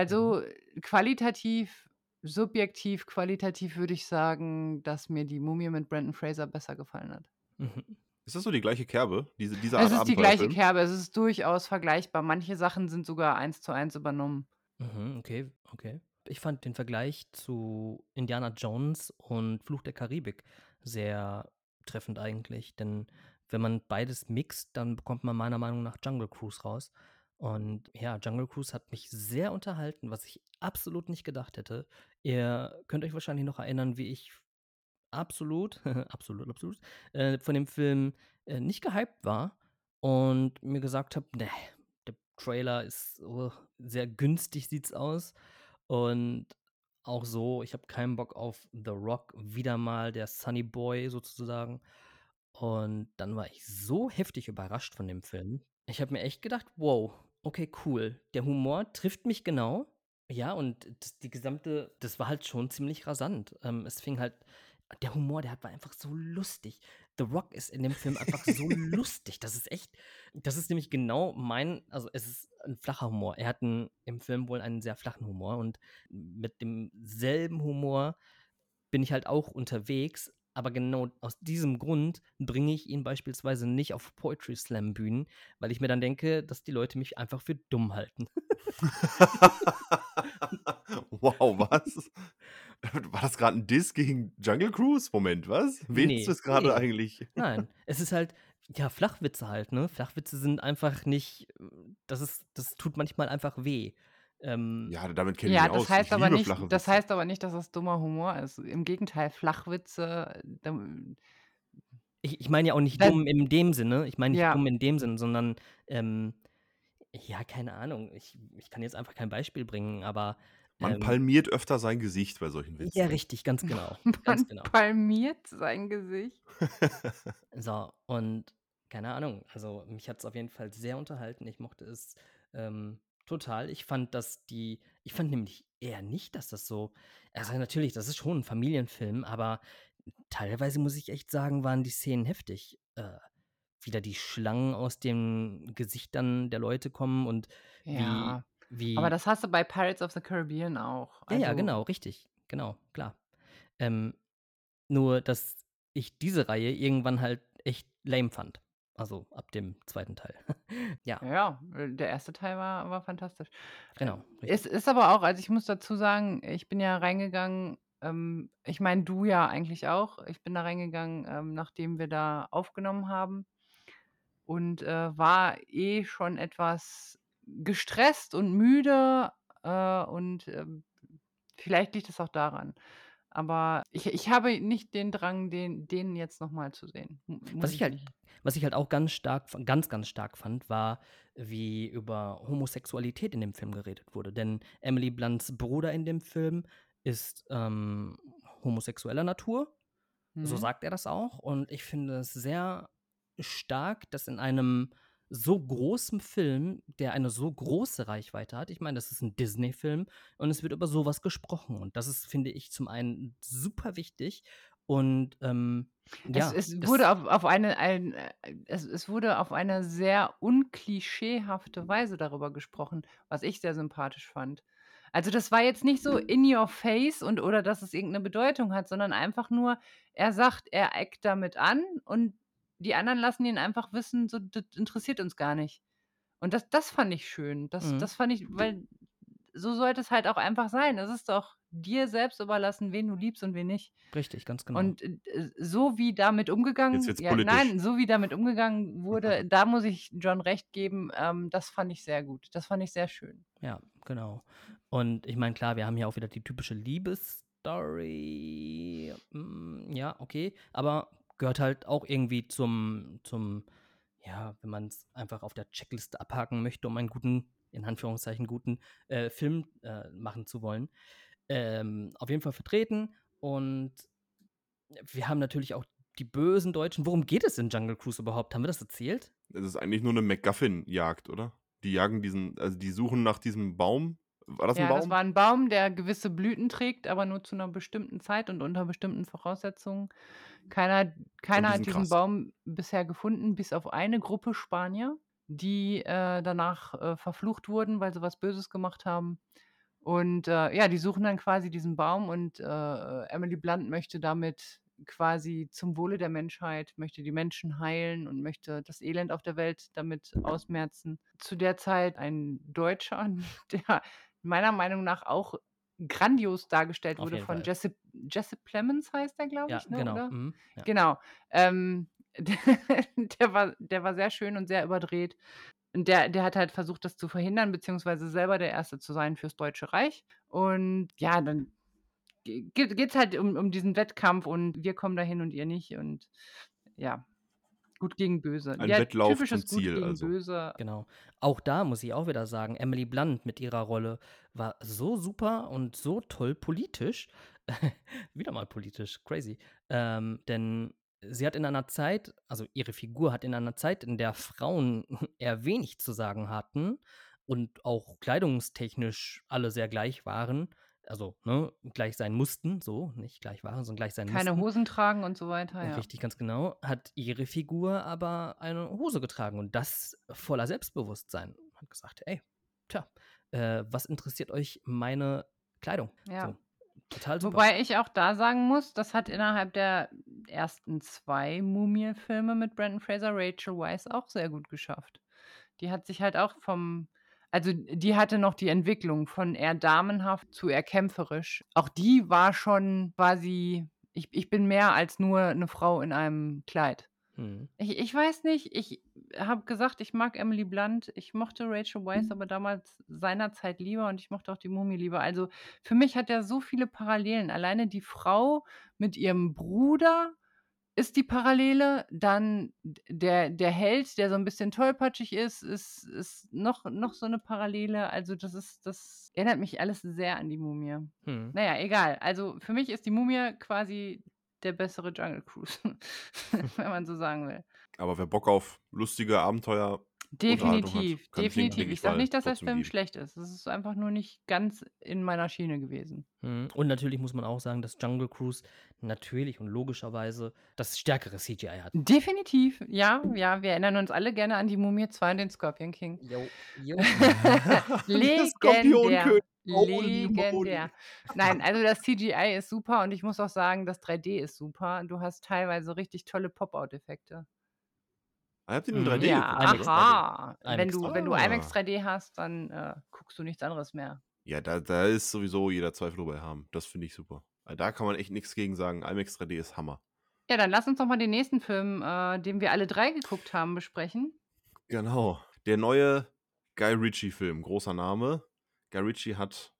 Mhm. Also, qualitativ subjektiv qualitativ würde ich sagen, dass mir die Mumie mit Brendan Fraser besser gefallen hat. Mhm. Ist das so die gleiche Kerbe? Diese dieser Es Art ist die gleiche? Kerbe, es ist durchaus vergleichbar. Manche Sachen sind sogar 1:1 übernommen. Mhm, okay, okay. Ich fand den Vergleich zu Indiana Jones und Fluch der Karibik sehr treffend eigentlich, denn wenn man beides mixt, dann bekommt man meiner Meinung nach Jungle Cruise raus. Und ja, Jungle Cruise hat mich sehr unterhalten, was ich absolut nicht gedacht hätte. Ihr könnt euch wahrscheinlich noch erinnern, wie ich absolut, absolut, absolut, äh, von dem Film äh, nicht gehypt war und mir gesagt habe, ne, der Trailer ist oh, sehr günstig sieht's aus und auch so, ich habe keinen Bock auf The Rock, wieder mal der Sunny Boy sozusagen. Und dann war ich so heftig überrascht von dem Film. Ich habe mir echt gedacht, wow, okay, cool. Der Humor trifft mich genau. Ja, und das, die gesamte, das war halt schon ziemlich rasant. Ähm, es fing halt, der Humor, der hat, war einfach so lustig. The Rock ist in dem Film einfach so lustig. Das ist echt, das ist nämlich genau mein, also es ist ein flacher Humor. Er hat einen, im Film wohl einen sehr flachen Humor und mit demselben Humor bin ich halt auch unterwegs. Aber genau aus diesem Grund bringe ich ihn beispielsweise nicht auf Poetry Slam Bühnen, weil ich mir dann denke, dass die Leute mich einfach für dumm halten. wow, was? War das gerade ein Diss gegen Jungle Cruise? Moment, was? Wen Nee, ist das gerade nee. eigentlich? Nein, es ist halt, ja, Flachwitze halt, ne? Flachwitze sind einfach nicht, das ist, das tut manchmal einfach weh. Ähm, Ja, damit kenne ich Ja, mich das aus. heißt Ich aber nicht das heißt aber nicht, dass das dummer Humor ist. Im Gegenteil, Flachwitze, da ich, ich meine ja auch nicht Da dumm in dem Sinne, ich meine nicht Ja. dumm in dem Sinne, sondern, ähm, ja, keine Ahnung, ich, ich kann jetzt einfach kein Beispiel bringen, aber Man ähm, palmiert öfter sein Gesicht bei solchen Witzen. ja, richtig, ganz genau, Man ganz genau. palmiert sein Gesicht. So, und keine Ahnung, also mich hat es auf jeden Fall sehr unterhalten. Ich mochte es ähm, total. Ich fand, dass die, ich fand nämlich eher nicht, dass das so, also natürlich, das ist schon ein Familienfilm, aber teilweise muss ich echt sagen, waren die Szenen heftig. Äh, wieder die Schlangen aus den Gesichtern der Leute kommen und Ja, wie, aber wie, das hast du bei Pirates of the Caribbean auch. ja, ja, Also genau, richtig, genau, klar. Ähm, nur, dass ich diese Reihe irgendwann halt echt lame fand. Also ab dem zweiten Teil. ja, ja, äh, der erste Teil war war fantastisch. genau. Richtig. Es ist aber auch also, ich muss dazu sagen, ich bin ja reingegangen, ähm ich meine, du ja eigentlich auch. Ich bin da reingegangen, ähm, nachdem wir da aufgenommen haben und, äh, war eh schon etwas gestresst und müde, äh, und, ähm, vielleicht liegt es auch daran. Aber ich ich habe nicht den Drang, den den jetzt noch mal zu sehen. Was ich halt, was ich halt auch ganz stark, ganz, ganz stark fand, war, wie über Homosexualität in dem Film geredet wurde. Denn Emily Blunts Bruder in dem Film ist ähm, homosexueller Natur. So Mhm. sagt er das auch. Und ich finde es sehr stark, dass in einem so großen Film, der eine so große Reichweite hat, ich meine, das ist ein Disney-Film und es wird über sowas gesprochen. Und das ist, finde ich, zum einen super wichtig und ähm, Es ja, es das, wurde auf auf eine ein äh, es es wurde auf eine sehr unklischeehafte Weise darüber gesprochen, was ich sehr sympathisch fand. Also, das war jetzt nicht so in your face und oder dass es irgend 'ne Bedeutung hat, sondern einfach nur, er sagt, er eckt damit an und die anderen lassen ihn einfach wissen, so: „Das interessiert uns gar nicht.“ Und das das fand ich schön. Das Mhm. das fand ich weil so sollte es halt auch einfach sein. Es ist doch dir selbst überlassen, wen du liebst und wen nicht. Richtig, ganz genau. Und äh, so wie damit umgegangen, wird's ja, politisch. nein, so wie damit umgegangen wurde, da muss ich John recht geben. Ähm, das fand ich sehr gut. Das fand ich sehr schön. Ja, genau. Und ich meine, klar, wir haben hier auch wieder die typische Liebesstory. Mm, Ja, okay. Aber gehört halt auch irgendwie zum, zum ja, wenn man es einfach auf der Checkliste abhaken möchte, um einen guten, in Anführungszeichen guten äh, Film äh, machen zu wollen. Ähm, auf jeden Fall vertreten. Und wir haben natürlich auch die bösen Deutschen. Worum geht es in Jungle Cruise überhaupt? Haben wir das erzählt? Es ist eigentlich nur eine MacGuffin-Jagd, oder? Die jagen diesen, also die suchen nach diesem Baum. War das ein Ja, Baum? das war ein Baum, der gewisse Blüten trägt, aber nur zu einer bestimmten Zeit und unter bestimmten Voraussetzungen. Keiner, keiner die hat diesen krass. Baum bisher gefunden, bis auf eine Gruppe Spanier, die äh, danach äh, verflucht wurden, weil sie was Böses gemacht haben. Und äh, ja, die suchen dann quasi diesen Baum und äh, Emily Blunt möchte damit quasi zum Wohle der Menschheit, möchte die Menschen heilen und möchte das Elend auf der Welt damit ausmerzen. Zu der Zeit ein Deutscher, der meiner Meinung nach auch grandios dargestellt Auf wurde von. Jesse, Jesse Plemons heißt er, glaube Ja, ich, ne, genau. mhm, ja. Genau. Ähm, der, war, der war sehr schön und sehr überdreht. Und der, der hat halt versucht, das zu verhindern, beziehungsweise selber der Erste zu sein fürs Deutsche Reich. Und ja, dann geht es halt um, um diesen Wettkampf und wir kommen dahin und ihr nicht. Und ja, gut gegen böse. Ein ja, Wettlauf typisches zum Ziel, gut gegen also. böse. Genau. Auch da muss ich auch wieder sagen, Emily Blunt mit ihrer Rolle war so super und so toll politisch. wieder mal politisch, crazy. Ähm, denn sie hat in einer Zeit, also ihre Figur hat in einer Zeit, in der Frauen eher wenig zu sagen hatten und auch kleidungstechnisch alle sehr gleich waren, also ne, gleich sein mussten, so, nicht gleich waren, sondern gleich sein Keine mussten. Hosen tragen und so weiter. Ja. Richtig, ganz genau. Hat ihre Figur aber eine Hose getragen und das voller Selbstbewusstsein. Hat gesagt, ey, tja, äh, was interessiert euch meine Kleidung? Ja. So, total super. Wobei ich auch da sagen muss, das hat innerhalb der ersten zwei Mumie-Filme mit Brandon Fraser Rachel Weisz auch sehr gut geschafft. Die hat sich halt auch vom, also die hatte noch die Entwicklung von eher damenhaft zu eher kämpferisch. Auch die war schon quasi, ich, ich bin mehr als nur eine Frau in einem Kleid. Hm. Ich, ich weiß nicht, ich habe gesagt, ich mag Emily Blunt, ich mochte Rachel Weisz aber damals seinerzeit lieber und ich mochte auch die Mumie lieber. Also für mich hat er so viele Parallelen. Alleine die Frau mit ihrem Bruder ist die Parallele, dann der, der Held, der so ein bisschen tollpatschig ist, ist, ist noch, noch so eine Parallele. Also das ist, das erinnert mich alles sehr an die Mumie. Hm. Naja, egal. Also für mich ist die Mumie quasi der bessere Jungle Cruise, wenn man so sagen will. Aber wer Bock auf lustige Abenteuer Hat, Definitiv, ich definitiv. Ich sage nicht, dass der trotzdem Film geben. schlecht ist. Es ist einfach nur nicht ganz in meiner Schiene gewesen. Hm. Und natürlich muss man auch sagen, dass Jungle Cruise natürlich und logischerweise das stärkere CGI hat. Definitiv, ja, ja. Wir erinnern uns alle gerne an die Mumie 2 und den Scorpion King. Jo, jo. Legendär. Moly. Legendär. Nein, also das CGI ist super und ich muss auch sagen, das 3D ist super. Du hast teilweise richtig tolle Pop-Out-Effekte. Ah, habt ihr den Mhm. 3D Ja, IMAX geguckt? aha. IMAX Wenn du, 3D. wenn du Ah. IMAX 3D hast, dann äh, guckst du nichts anderes mehr. Ja, da, da ist sowieso jeder Zweifel drüber haben. Das finde ich super. Also Da kann man echt nichts gegen sagen. IMAX 3D ist Hammer. Ja, dann lass uns doch mal den nächsten Film, äh, den wir alle drei geguckt haben, besprechen. Genau. Der neue Guy Ritchie-Film, großer Name. Guy Ritchie hat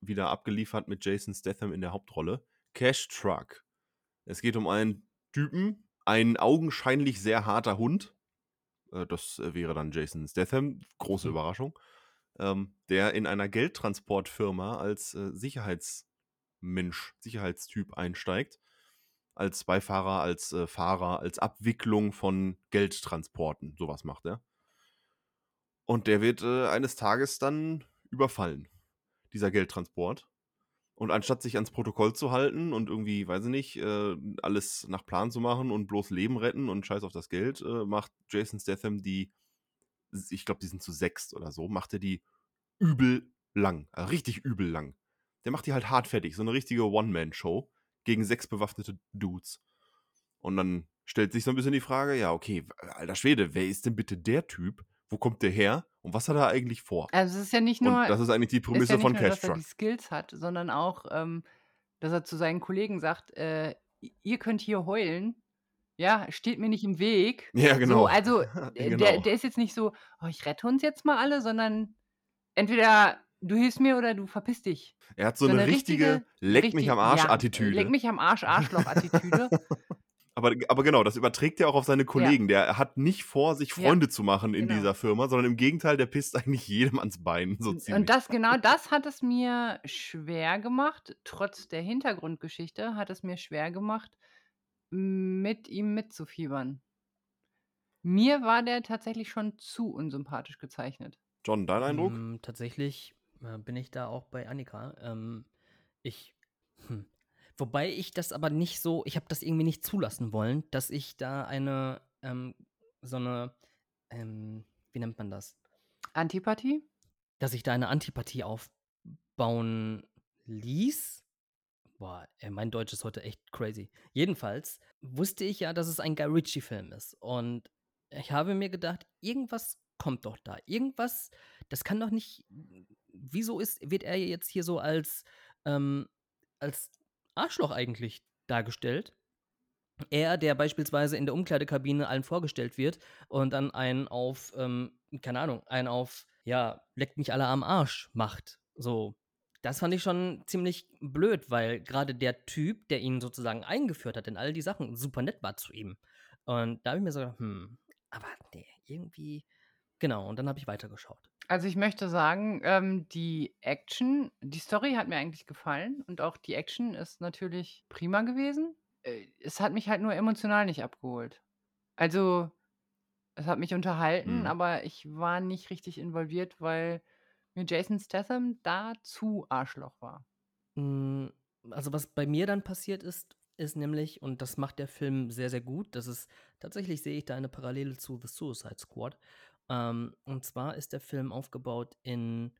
wieder abgeliefert mit Jason Statham in der Hauptrolle. Cash Truck. Es geht um einen Typen, ein augenscheinlich sehr harter Hund. Äh, Das äh, wäre dann Jason Statham, große Mhm. Überraschung. Ähm, der in einer Geldtransportfirma als äh, Sicherheitsmensch, Sicherheitstyp einsteigt. Als Beifahrer, als äh, Fahrer, als Abwicklung von Geldtransporten. Sowas macht er. Und der wird äh, eines Tages dann überfallen, dieser Geldtransport. Und anstatt sich ans Protokoll zu halten und irgendwie, weiß ich nicht, äh, alles nach Plan zu machen und bloß Leben retten und scheiß auf das Geld, äh, macht Jason Statham die, ich glaube, die sind zu sechst oder so, macht er die übel lang, also richtig übel lang. Der macht die halt hart fertig, so eine richtige One-Man-Show gegen sechs bewaffnete Dudes. Und dann stellt sich so ein bisschen die Frage, ja, okay, alter Schwede, wer ist denn bitte der Typ, wo kommt der her und was hat er eigentlich vor? Also, es ist ja nicht Und nur das ist eigentlich die Prämisse ja von nur, Cash dass er Truck. die Skills hat, sondern auch, ähm, dass er zu seinen Kollegen sagt, äh: „I ihr könnt hier heulen, ja, steht mir nicht im Weg.“ Ja, So, genau. also, äh, der Genau. der ist jetzt nicht so: „Oh, ich rette uns jetzt mal alle“, sondern entweder du hilfst mir oder du verpiss dich. Er hat so So 'ne 'ne richtige richtige Leck mich am ja, Arsch-Attitüde. Leck mich am Arsch Arschloch-Attitüde. Aber aber genau, das überträgt er auch auf seine Ja. Kollegen. Der hat nicht vor, sich Ja, Freunde zu machen in genau. dieser Firma, sondern im Gegenteil, der pisst eigentlich jedem ans Bein, so Und und ziemlich. das genau das hat es mir schwer gemacht. Trotz der Hintergrundgeschichte hat es mir schwer gemacht, mit ihm mitzufiebern. Mir war der tatsächlich schon zu unsympathisch gezeichnet. John, dein Eindruck? Hm, tatsächlich, äh, bin ich da auch bei Annika. Ähm, ich hm, wobei ich das aber nicht so ich habe das irgendwie nicht zulassen wollen, dass ich da eine, ähm so 'ne, ähm wie nennt man das? Antipathie? Dass ich da eine Antipathie aufbauen ließ? Boah, ey, mein Deutsch ist heute echt crazy. Jedenfalls wusste ich ja, dass es ein Guy Ritchie-Film ist und ich habe mir gedacht: „Irgendwas kommt doch da. Irgendwas das kann doch nicht wieso ist wird er jetzt hier so als, ähm als Arschloch eigentlich dargestellt?“ Er, der beispielsweise in der Umkleidekabine allen vorgestellt wird und dann einen auf, ähm keine Ahnung, einen auf, ja, leckt mich alle am Arsch macht, so. Das fand ich schon ziemlich blöd, weil grade der Typ, der ihn sozusagen eingeführt hat in all die Sachen, super nett war zu ihm. Und da habe ich mir so gedacht: „Hm, aber ne, irgendwie“ genau, und dann habe ich weitergeschaut. Also, ich möchte sagen, ähm, die Action die Story hat mir eigentlich gefallen und auch die Action ist natürlich prima gewesen. Äh, es hat mich halt nur emotional nicht abgeholt. Also, es hat mich unterhalten, Mhm. aber ich war nicht richtig involviert, weil mir Jason Statham da zu Arschloch war. Hm, also, was bei mir dann passiert ist, ist nämlich und das macht der Film sehr, sehr gut, das ist tatsächlich sehe ich da eine Parallele zu „The Suicide Squad“. Ähm, und zwar ist der Film aufgebaut in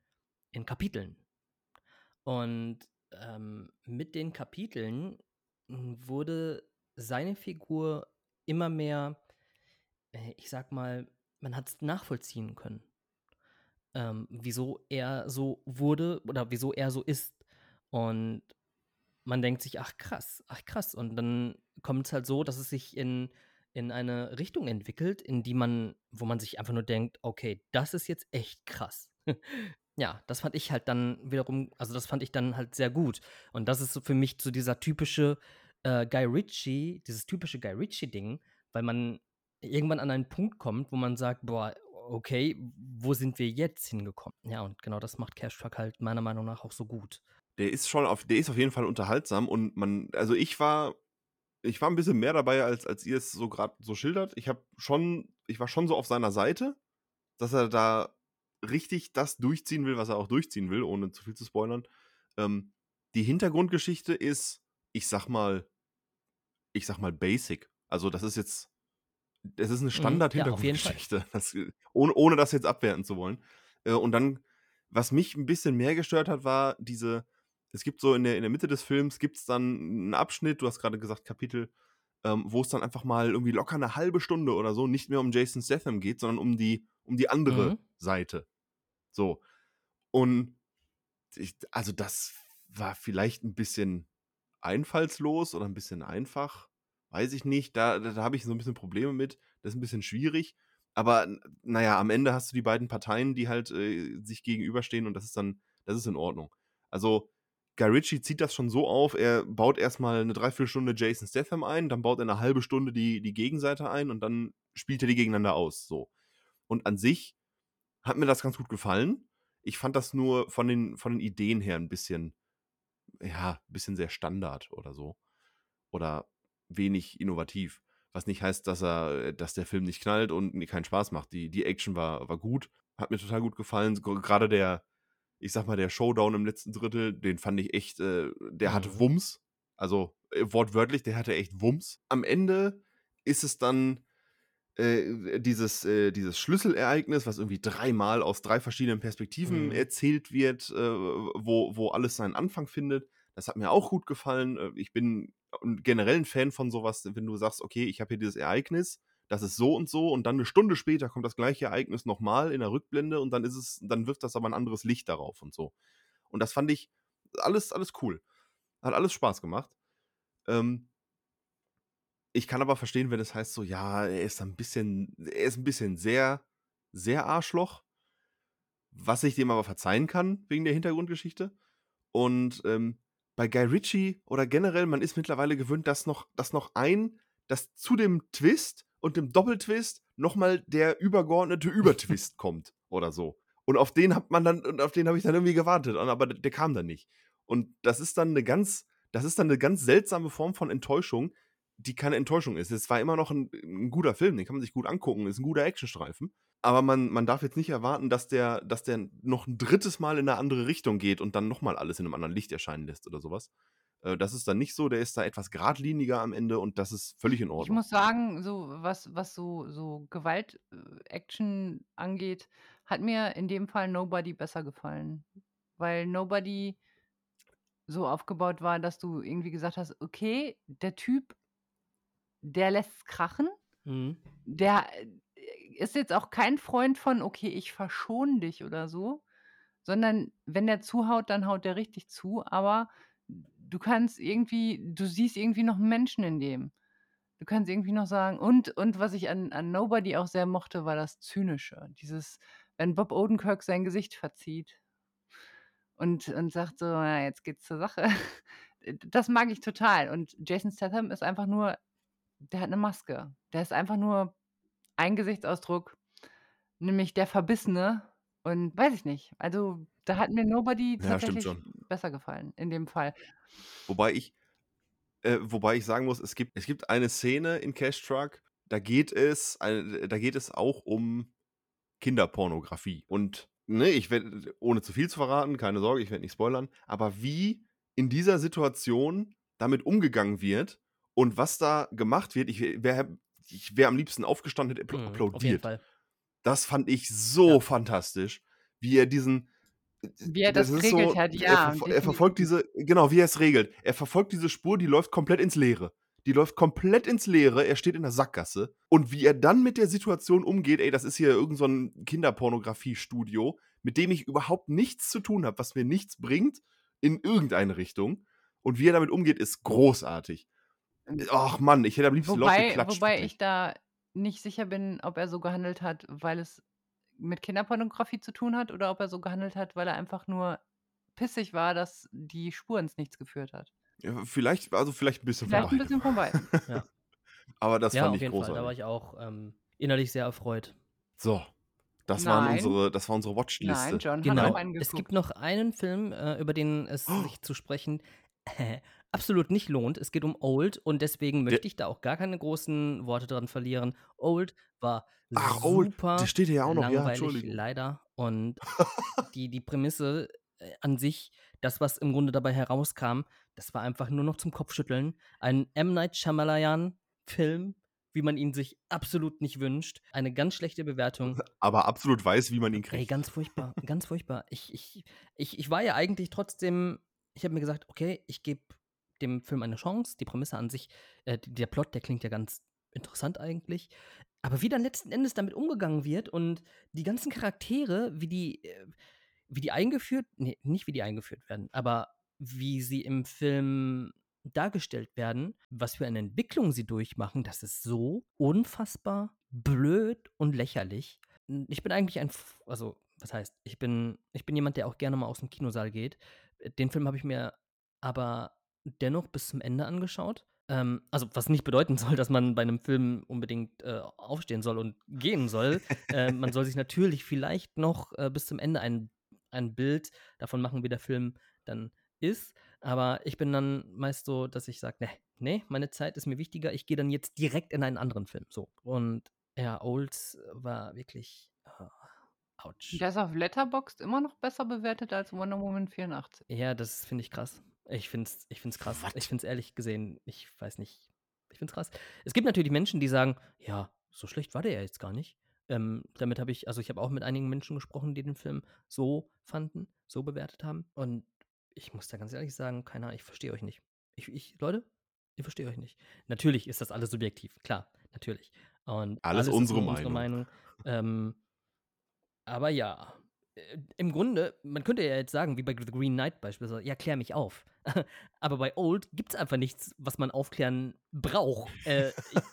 in Kapiteln. Und, ähm, mit den Kapiteln, hm, wurde seine Figur immer mehr, äh, ich sage mal, man hat's nachvollziehen können. Ähm, wieso er so wurde oder wieso er so ist. Und man denkt sich: „Ach krass, ach krass.“ Und dann kommt's halt so, dass es sich in in eine Richtung entwickelt, in die man wo man sich einfach nur denkt: „Okay, das ist jetzt echt krass.“ Ja, das fand ich halt dann wiederum also, das fand ich dann halt sehr gut. Und das ist so für mich so dieser typische, äh, Guy Ritchie dieses typische Guy Ritchie-Ding, weil man irgendwann an einen Punkt kommt, wo man sagt: „Boah, okay, wo sind wir jetzt hingekommen?“ Ja, und genau das macht Cash Truck halt meiner Meinung nach auch so gut. Der ist schon auf der ist auf jeden Fall unterhaltsam und man also, ich war ich war 'n bisschen mehr dabei, als als ihr es so grad so schildert. Ich habe schon ich war schon so auf seiner Seite, dass er da richtig das durchziehen will, was er auch durchziehen will, ohne zu viel zu spoilern. Ähm, die Hintergrundgeschichte ist, ich sage mal ich sage mal, basic. Also, das ist jetzt das ist 'ne Mhm, ja. Standard-Hintergrundgeschichte, das ohne ohne das jetzt abwerten zu wollen. Äh, und dann was mich 'n bisschen mehr gestört hat, war diese es gibt so in der in der Mitte des Films gibt's dann 'n Abschnitt, du hast grade gesagt Kapitel, ähm, wo's dann einfach mal irgendwie locker 'ne 1/2 Stunde oder so nicht mehr um Jason Statham geht, sondern um die um die andere Mhm. Seite. So. Und ich also, das war vielleicht 'n bisschen einfallslos oder 'n bisschen einfach, weiß ich nicht. Da da habe ich so 'n bisschen Probleme mit. Das ist 'n bisschen schwierig. Aber n na ja, am Ende hast du die beiden Parteien, die halt, äh, sich gegenüberstehen und das ist dann das ist in Ordnung. Also, Guy Ritchie zieht das schon so auf, er baut erst mal 'ne 3/4 Stunde Jason Statham ein, dann baut er 'ne 1/2 Stunde die die Gegenseite ein und dann spielt er die gegeneinander aus, so. Und an sich hat mir das ganz gut gefallen. Ich fand das nur von den von den Ideen her 'n bisschen ja, bisschen sehr Standard oder so. Oder wenig innovativ. Was nicht heißt, dass er dass der Film nicht knallt und keinen Spaß macht. Die die Action war war gut, hat mir total gut gefallen. Gr grade der ich sage mal, der Showdown im letzten Drittel, den fand ich echt, äh der hatte Mhm. Wumms. Also, äh, wortwörtlich, der hatte echt Wumms. Am Ende ist es dann, äh, dieses äh, dieses Schlüsselereignis, was irgendwie dreimal aus 3 verschiedenen Perspektiven Mhm. erzählt wird, äh, wo wo alles seinen Anfang findet. Das hat mir auch gut gefallen. Ich bin generell 'n Fan von so was, wenn du sagst: „Okay, ich habe hier dieses Ereignis das ist so und so und dann eine Stunde später kommt das gleiche Ereignis nochmal in der Rückblende und dann ist es, dann wirft das aber ein anderes Licht darauf und so. Und das fand ich alles, alles cool. Hat alles Spaß gemacht. Ähm, ich kann aber verstehen, wenn es heißt so, ja, er ist ein bisschen, er ist ein bisschen sehr, sehr Arschloch. Was ich dem aber verzeihen kann, wegen der Hintergrundgeschichte. Und ähm, bei Guy Ritchie oder generell, man ist mittlerweile gewöhnt, dass noch, dass noch ein, dass zu dem Twist und dem Doppeltwist nochmal der übergeordnete Übertwist kommt oder so. Und auf den hat man dann, und auf den habe ich dann irgendwie gewartet, aber der, der kam dann nicht. Und das ist dann eine ganz, das ist dann eine ganz seltsame Form von Enttäuschung, die keine Enttäuschung ist. Es war immer noch ein, ein guter Film, den kann man sich gut angucken, ist ein guter Actionstreifen. Aber man, man darf jetzt nicht erwarten, dass der, dass der noch ein drittes Mal in eine andere Richtung geht und dann nochmal alles in einem anderen Licht erscheinen lässt oder sowas. Äh, das ist dann nicht so, der ist da etwas geradliniger am Ende und das ist völlig in Ich Ordnung. muss sagen, so was, was so, so Gewalt-Action angeht, hat mir in dem Fall Nobody besser gefallen. Weil Nobody so aufgebaut war, dass du irgendwie gesagt hast, okay, der Typ, der lässt krachen, Mhm. der äh, ist jetzt auch kein Freund von, okay, ich verschone dich oder so, sondern wenn der zuhaut, dann haut der richtig zu, aber du kannst irgendwie, du siehst irgendwie noch Menschen in dem. Du kannst irgendwie noch sagen, und, und was ich an, an Nobody auch sehr mochte, war das Zynische. Dieses, wenn Bob Odenkirk sein Gesicht verzieht und, und sagt so, na, jetzt geht's zur Sache. Das mag ich total. Und Jason Statham ist einfach nur, der hat eine Maske. Der ist einfach nur ein Gesichtsausdruck, nämlich der Verbissene. Und weiß ich nicht. Also, da hat mir Nobody Ja, stimmt tatsächlich schon. besser gefallen, in dem Fall. Wobei ich, äh, wobei ich sagen muss, es gibt, es gibt eine Szene in Cash Truck, da geht es, äh, da geht es auch um Kinderpornografie. Und ne, ich werde, ohne zu viel zu verraten, keine Sorge, ich werde nicht spoilern, aber wie in dieser Situation damit umgegangen wird und was da gemacht wird, ich wäre ich wär am liebsten aufgestanden, hätte appl- Mhm, Auf jeden applaudiert. Fall. Das fand ich so Ja. fantastisch, wie er diesen. Wie er das ist geregelt hat, er, ja, verfo- er verfolgt diese, genau, wie er es regelt. Er verfolgt diese Spur, die läuft komplett ins Leere. Die läuft komplett ins Leere, er steht in der Sackgasse. Und wie er dann mit der Situation umgeht, ey, das ist hier irgendein so ein Kinderpornografie-Studio, mit dem ich überhaupt nichts zu tun habe, was mir nichts bringt, in irgendeine Richtung. Und wie er damit umgeht, ist großartig. Ach Mann, ich hätte am liebsten Wobei, geklatscht. wobei ich da nicht sicher bin, ob er so gehandelt hat, weil es mit Kinderpornografie zu tun hat oder ob er so gehandelt hat, weil er einfach nur pissig war, dass die Spur ins Nichts geführt hat. Ja, vielleicht, also vielleicht ein bisschen Vielleicht ein vorbei. bisschen von beiden. Ja. Aber das ja, fand ich jeden großartig. Fall. Da war ich auch ähm, innerlich sehr erfreut. So, das, waren Nein. unsere, das war unsere Watchliste. Nein, John hat Genau. auch einen Es gibt noch einen Film, äh, über den es Oh. sich zu sprechen absolut nicht lohnt. Es geht um Old und deswegen möchte ich da auch gar keine großen Worte dran verlieren. Old war Ach, Old, super der steht ja auch noch, ja, langweilig, Entschuldigung. leider. Und die, die Prämisse äh, an sich, das, was im Grunde dabei herauskam, das war einfach nur noch zum Kopfschütteln. Ein M. Night Shyamalan-Film, wie man ihn sich absolut nicht wünscht. Eine ganz schlechte Bewertung. Aber absolut weiß, wie man ihn Ey, kriegt. ganz furchtbar, ganz furchtbar. Ich, ich, ich, ich war ja eigentlich trotzdem, ich habe mir gesagt, okay, ich gebe dem Film eine Chance. Die Prämisse an sich, äh, der Plot, der klingt ja ganz interessant eigentlich. Aber wie dann letzten Endes damit umgegangen wird und die ganzen Charaktere, wie die, äh, wie die eingeführt, nee, nicht wie die eingeführt werden, aber wie sie im Film dargestellt werden, was für eine Entwicklung sie durchmachen, das ist so unfassbar blöd und lächerlich. Ich bin eigentlich ein, also was heißt, ich bin, ich bin jemand, der auch gerne mal aus dem Kinosaal geht. Den Film habe ich mir aber dennoch bis zum Ende angeschaut. Ähm, also was nicht bedeuten soll, dass man bei einem Film unbedingt äh, aufstehen soll und gehen soll. äh, man soll sich natürlich vielleicht noch äh, bis zum Ende ein, ein Bild davon machen, wie der Film dann ist. Aber ich bin dann meist so, dass ich sage, nee, nee, meine Zeit ist mir wichtiger. Ich gehe dann jetzt direkt in einen anderen Film. So. Und ja, Olds war wirklich äh, ouch. Der ist auf Letterboxd immer noch besser bewertet als Wonder Woman 84. Ja, das finde ich krass. Ich finde es ich find's krass. What? Ich finde es ehrlich gesehen, ich weiß nicht. Ich finde es krass. Es gibt natürlich Menschen, die sagen, ja, so schlecht war der ja jetzt gar nicht. Ähm, damit habe ich, also ich habe auch mit einigen Menschen gesprochen, die den Film so fanden, so bewertet haben. Und ich muss da ganz ehrlich sagen, keine Ahnung, ich verstehe euch nicht. Ich, ich, Leute, ich verstehe euch nicht. Natürlich ist das alles subjektiv, klar, natürlich. Und Alles ist unsere nur unsere Meinung. Meinung. Ähm, aber ja, im Grunde, man könnte ja jetzt sagen, wie bei The Green Knight beispielsweise, ja, klär mich auf. aber bei Old gibt es einfach nichts, was man aufklären braucht. Äh,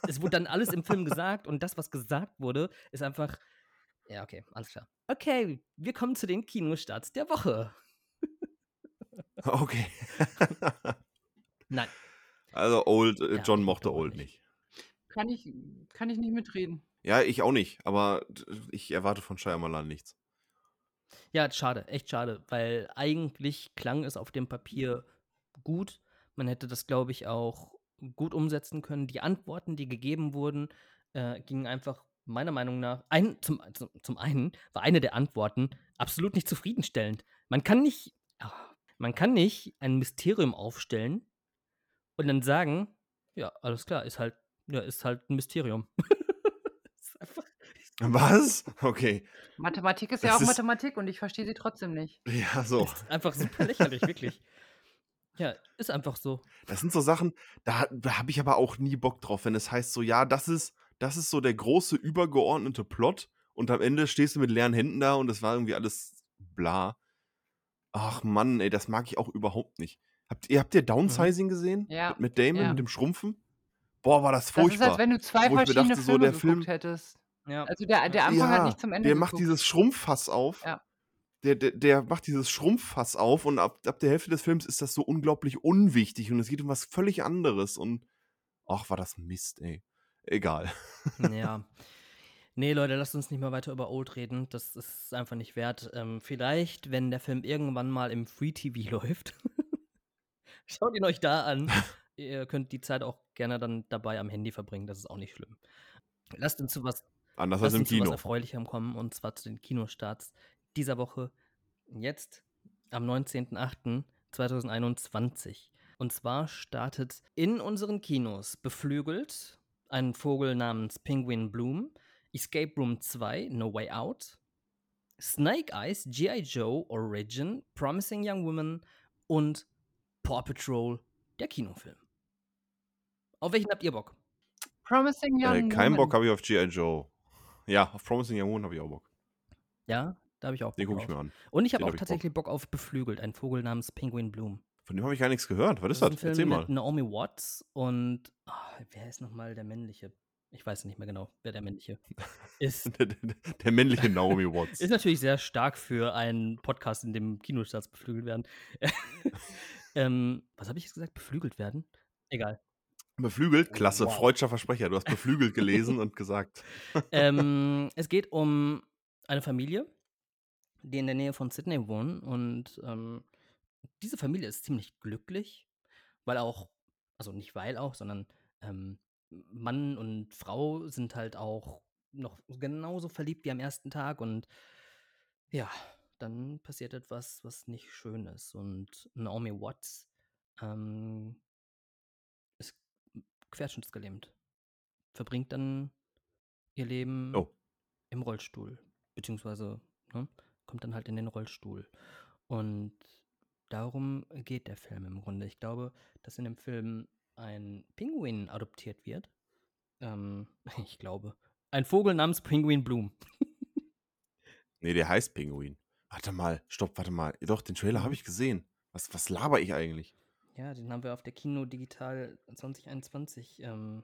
es wurde dann alles im Film gesagt und das, was gesagt wurde, ist einfach. Ja, okay, alles klar. Okay, wir kommen zu den Kinostarts der Woche. Okay. Nein. also Old, äh, Ja, John mochte Old nicht. Kann ich, kann ich nicht mitreden. Ja, ich auch nicht, aber ich erwarte von Shyamalan nichts. Ja, schade, echt schade, weil eigentlich klang es auf dem Papier gut. Man hätte das, glaube ich, auch gut umsetzen können. Die Antworten, die gegeben wurden, äh, gingen einfach meiner Meinung nach, ein, zum, zum, zum einen war eine der Antworten absolut nicht zufriedenstellend. Man kann nicht, ah, man kann nicht ein Mysterium aufstellen und dann sagen, ja, alles klar, ist halt, ja, ist halt ein Mysterium. Was? Okay. Mathematik ist Das ja auch ist- Mathematik und ich verstehe sie trotzdem nicht. Ja, so. ist einfach super lächerlich, wirklich. Ja, ist einfach so. Das sind so Sachen, da, da habe ich aber auch nie Bock drauf, wenn es heißt so, ja, das ist, das ist so der große übergeordnete Plot und am Ende stehst du mit leeren Händen da und das war irgendwie alles bla. Ach Mann, ey, das mag ich auch überhaupt nicht. Habt ihr, habt ihr Downsizing gesehen? Ja, Mit, mit Damon, ja. mit dem Schrumpfen? Boah, war das Das furchtbar. ist, als wenn du zwei Wo verschiedene dachte, so, Filme der geguckt Film- hättest. Ja. Also der, der Anfang hat nicht zum Ende der macht geguckt. dieses Schrumpffass auf. Ja. Der, der, der macht dieses Schrumpffass auf und ab, ab der Hälfte des Films ist das so unglaublich unwichtig und es geht um was völlig anderes und ach, war das Mist, ey. Egal. Ja. Nee, Leute, lasst uns nicht mehr weiter über Old reden. Das ist einfach nicht wert. Ähm, vielleicht, wenn der Film irgendwann mal im Free TV läuft, schaut ihn euch da an. Ihr könnt die Zeit auch gerne dann dabei am Handy verbringen. Das ist auch nicht schlimm. Lasst uns zu was, Anders als im uns zu was Kino. Erfreulichem kommen und zwar zu den Kinostarts dieser Woche. Jetzt am 19.08.2021. Und zwar startet in unseren Kinos Beflügelt, ein Vogel namens Penguin Bloom, Escape Room 2, No Way Out, Snake Eyes, G.I. Joe, Origin, Promising Young Woman und Paw Patrol, der Kinofilm. Auf welchen habt ihr Bock? Promising Young Äh, keinen Bock Woman. habe ich auf G.I. Joe. Ja, auf Promising Young Woman habe ich auch Bock. Ja, da habe ich auch Den Bock gucke ich mir an. Und ich habe Den auch hab ich Bock. tatsächlich Bock auf Beflügelt, ein Vogel namens Penguin Bloom. Von dem habe ich gar nichts gehört. Was ist das? Film Erzähl mal. mit Naomi Watts und ah, wer ist nochmal der männliche? Ich weiß nicht mehr genau, wer der männliche ist. Der, der, der männliche Naomi Watts. Ist natürlich sehr stark für einen Podcast, in dem Kinostarts beflügelt werden. ähm, was habe ich jetzt gesagt? Beflügelt werden? Egal. Beflügelt, klasse, Wow. freudscher Versprecher. Du hast beflügelt gelesen und gesagt. ähm, es geht um eine Familie, die in der Nähe von Sydney wohnen. Und ähm, diese Familie ist ziemlich glücklich, weil auch, also nicht weil auch, sondern ähm, Mann und Frau sind halt auch noch genauso verliebt wie am ersten Tag. Und ja, dann passiert etwas, was nicht schön ist. Und Naomi Watts ähm, querschnittsgelähmt. Verbringt dann ihr Leben Oh. im Rollstuhl. Beziehungsweise ne, kommt dann halt in den Rollstuhl. Und darum geht der Film im Grunde. Ich glaube, dass in dem Film ein Pinguin adoptiert wird. Ähm, ich glaube. Ein Vogel namens Penguin Bloom. Nee, der heißt Pinguin. Warte mal, stopp, warte mal. Doch, den Trailer habe ich gesehen. Was, was laber ich eigentlich? Ja, den haben wir auf der Kino Digital 2021 ähm,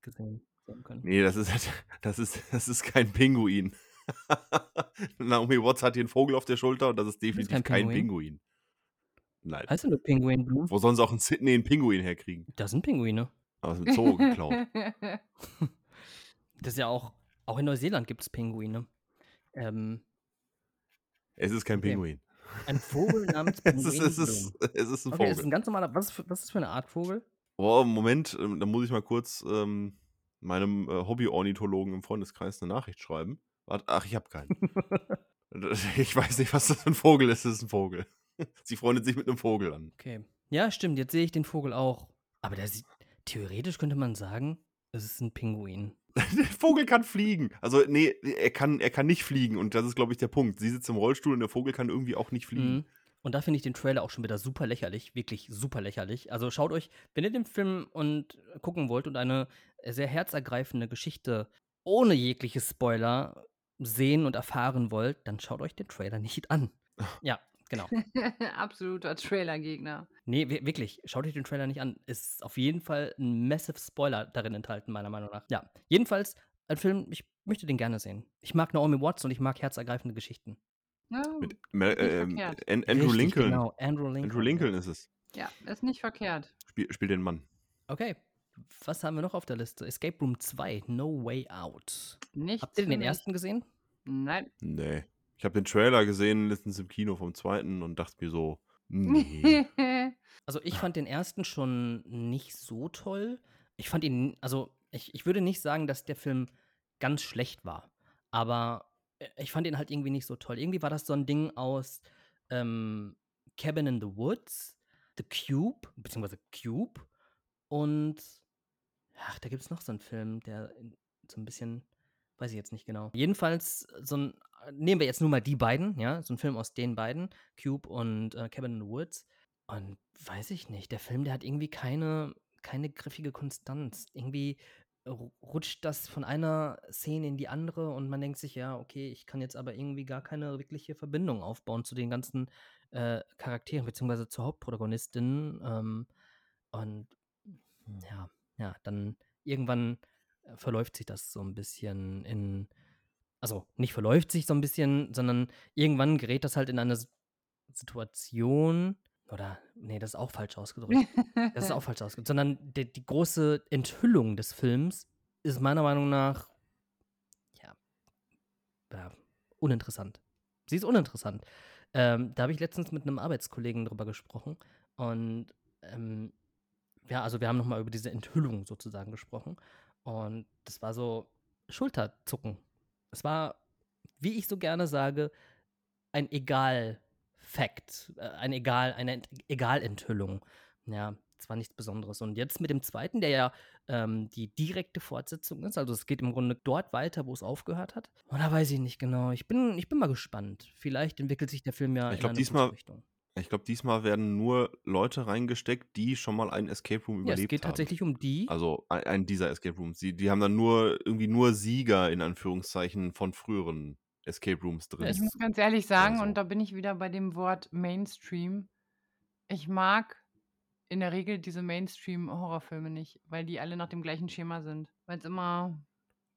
gesehen sehen können. Nee, das ist, das ist, das ist kein Pinguin. Naomi Watts hat hier einen Vogel auf der Schulter und das ist definitiv kein kein, Pinguin. Pinguin. Nein. Du nur Penguin Bloom? Wo sollen sie auch in Sydney einen Pinguin herkriegen? Das sind Pinguine. Aus dem Zoo geklaut. Das ist ja auch, auch in Neuseeland gibt es Pinguine. Ähm, Es ist kein Okay. Pinguin. Ein Vogel namens Es ist, es ist, es ist ein Okay, das ist Vogel. ein ganz normaler, was, ist für- was ist das für eine Art Vogel? Oh, Moment, ähm, da muss ich mal kurz ähm, meinem äh, Hobby-Ornithologen im Freundeskreis eine Nachricht schreiben. Warte, ach, ich habe keinen. ich weiß nicht, was das für ein Vogel ist. Es ist ein Vogel. Sie freundet sich mit einem Vogel an. Okay. Ja, stimmt, jetzt sehe ich den Vogel auch. Aber der sieht, theoretisch könnte man sagen, es ist ein Pinguin. Der Vogel kann fliegen. Also, nee, er kann, er kann nicht fliegen. Und das ist, glaube ich, der Punkt. Sie sitzt im Rollstuhl und der Vogel kann irgendwie auch nicht fliegen. Mhm. Und da finde ich den Trailer auch schon wieder super lächerlich, wirklich super lächerlich. Also schaut euch, wenn ihr den Film und gucken wollt und eine sehr herzergreifende Geschichte ohne jegliche Spoiler sehen und erfahren wollt, dann schaut euch den Trailer nicht an. Ja, genau. Absoluter Trailer-Gegner. Nee, wir- wirklich, schaut euch den Trailer nicht an. Ist auf jeden Fall ein massive Spoiler darin enthalten, meiner Meinung nach. Ja, jedenfalls ein Film, ich möchte den gerne sehen. Ich mag Naomi Watts und ich mag herzergreifende Geschichten. Ja, Mit ähm, verkehrt. An- Andrew Richtig, Lincoln. Genau, Andrew Lincoln. Andrew Lincoln ist es. ja, ist nicht verkehrt. Spiel, spielt den Mann. Okay. Was haben wir noch auf der Liste? Escape Room 2, No Way Out. Nichts Habt ihr den ersten gesehen? Nein. Nee. Ich habe den Trailer gesehen letztens im Kino vom zweiten und dachte mir so, nee. Also ich fand den ersten schon nicht so toll. Ich fand ihn, also ich, ich würde nicht sagen, dass der Film ganz schlecht war. Aber äh, ich fand ihn halt irgendwie nicht so toll. Irgendwie war das so ein Ding aus ähm, Cabin in the Woods, The Cube, beziehungsweise Cube und ach, da gibt es noch so einen Film, der so ein bisschen, weiß ich jetzt nicht genau. Jedenfalls so ein, nehmen wir jetzt nur mal die beiden, ja, so ein Film aus den beiden, Cube und äh, Cabin in the Woods. Und weiß ich nicht, der Film, der hat irgendwie keine, keine griffige Konstanz. Irgendwie ru- rutscht das von einer Szene in die andere und man denkt sich, ja, okay, ich kann jetzt aber irgendwie gar keine wirkliche Verbindung aufbauen zu den ganzen äh, Charakteren, beziehungsweise zur Hauptprotagonistin. Ähm, und ja, ja, dann irgendwann äh, verläuft sich das so ein bisschen in, also nicht verläuft sich so ein bisschen, sondern irgendwann gerät das halt in eine Situation, oder, nee, das ist auch falsch ausgedrückt. Das ist auch falsch ausgedrückt. Sondern die, die große Enthüllung des Films ist meiner Meinung nach, ja, ja uninteressant. Sie ist uninteressant. Ähm, da habe ich letztens mit einem Arbeitskollegen drüber gesprochen. Und ähm, ja, also wir haben nochmal über diese Enthüllung sozusagen gesprochen. Und das war so Schulterzucken. Es war, wie ich so gerne sage, ein Egal-Fact. Äh, ein Egal, eine Ent Egal-Enthüllung. Ja, es war nichts Besonderes. Und jetzt mit dem zweiten, der ja ähm, die direkte Fortsetzung ist, also es geht im Grunde dort weiter, wo es aufgehört hat. Und da weiß ich nicht genau. Ich bin, ich bin mal gespannt. Vielleicht entwickelt sich der Film ja Ich in glaub, eine diesmal- Richtung. Ich glaube, diesmal werden nur Leute reingesteckt, die schon mal einen Escape Room Ja, überlebt es geht haben. tatsächlich um die. Also ein- einen dieser Escape Rooms. Die, die haben dann nur irgendwie nur Sieger in Anführungszeichen von früheren Escape Rooms drin. Ich muss ganz ehrlich sagen, so. und da bin ich wieder bei dem Wort Mainstream. Ich mag in der Regel diese Mainstream-Horrorfilme nicht, weil die alle nach dem gleichen Schema sind. Weil es immer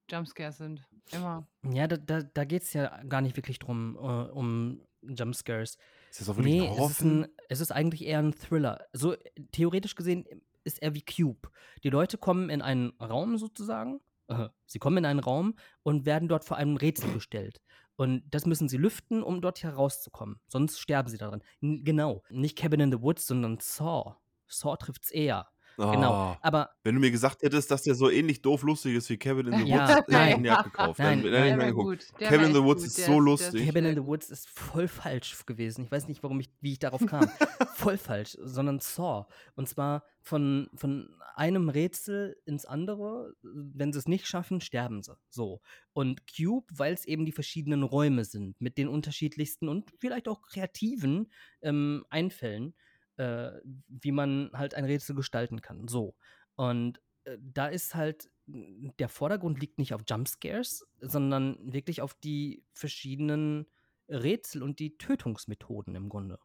Jumpscares sind. Immer. Ja, da, da, da geht es ja gar nicht wirklich drum, äh, um Jumpscares. Ist das auch wirklich Nee, ein es ist, Horrorfilm? ein, es ist eigentlich eher ein Thriller. So äh, theoretisch gesehen ist er wie Cube. Die Leute kommen in einen Raum sozusagen. Äh, sie kommen in einen Raum und werden dort vor einem Rätsel gestellt. Und das müssen sie lüften, um dort herauszukommen. Sonst sterben sie daran. N genau. Nicht Cabin in the Woods, sondern Saw. Saw trifft's eher. Genau. Ah, Aber Wenn du mir gesagt hättest, dass der so ähnlich doof lustig ist wie Kevin in the Ja, Woods, hätte ich nein. ihn nicht abgekauft. Nein, Dann, nein, dann angeguckt. gut. Wär in the Woods gut. ist Der so der lustig. Cabin in the. Woods ist voll falsch gewesen. Ich weiß nicht, warum ich, wie ich darauf kam. voll falsch, sondern Saw. Und zwar von, von einem Rätsel ins andere. Wenn sie es nicht schaffen, sterben sie. So. Und Cube, weil es eben die verschiedenen Räume sind, mit den unterschiedlichsten und vielleicht auch kreativen ähm, Einfällen, äh, wie man halt ein Rätsel gestalten kann. So. Und äh, da ist halt, der Vordergrund liegt nicht auf Jumpscares, sondern wirklich auf die verschiedenen Rätsel und die Tötungsmethoden im Grunde.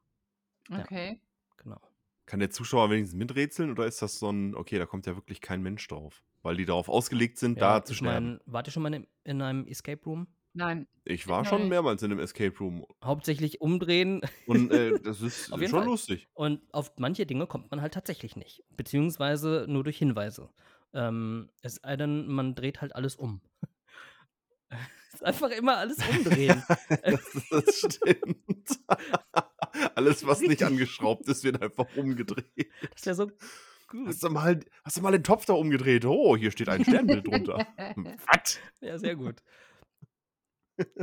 Ja. Okay. Genau. Kann der Zuschauer wenigstens miträtseln oder ist das so ein, okay, da kommt ja wirklich kein Mensch drauf? Weil die darauf ausgelegt sind, Ja, da zu sterben. mein, wart ihr schon mal in, in einem Escape Room? Nein. Ich war schon mehrmals in einem Escape Room Hauptsächlich umdrehen und äh, das ist schon Fall. lustig. und auf manche Dinge kommt man halt tatsächlich nicht. Beziehungsweise nur durch Hinweise. Ähm, es sei denn, man dreht halt alles um. es ist einfach immer alles umdrehen. das, das stimmt. Alles, was nicht angeschraubt ist, wird einfach umgedreht. Das wäre so gut. Hast du, mal, hast du mal den Topf da umgedreht? Oh, hier steht ein Sternbild drunter. Was? Ja, sehr gut.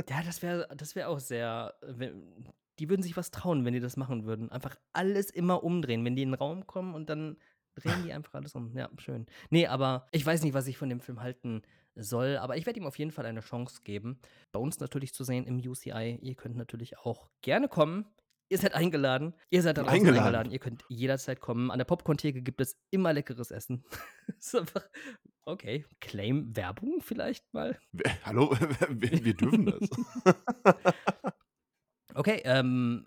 Ja, das wäre das wär auch sehr. wenn- Die würden sich was trauen, wenn die das machen würden. Einfach alles immer umdrehen. Wenn die in den Raum kommen und dann drehen die einfach alles um. Ja, schön. Nee, aber ich weiß nicht, was ich von dem Film halten soll, aber ich werde ihm auf jeden Fall eine Chance geben. Bei uns natürlich zu sehen im UCI. Ihr könnt natürlich auch gerne kommen. Ihr seid eingeladen. Ihr seid da draußen eingeladen. Eingeladen. Ihr könnt jederzeit kommen. An der Popcorn-Theke gibt es immer leckeres Essen. ist einfach, okay, Claim Werbung vielleicht mal. Hallo, wir, wir dürfen das. Okay, ähm,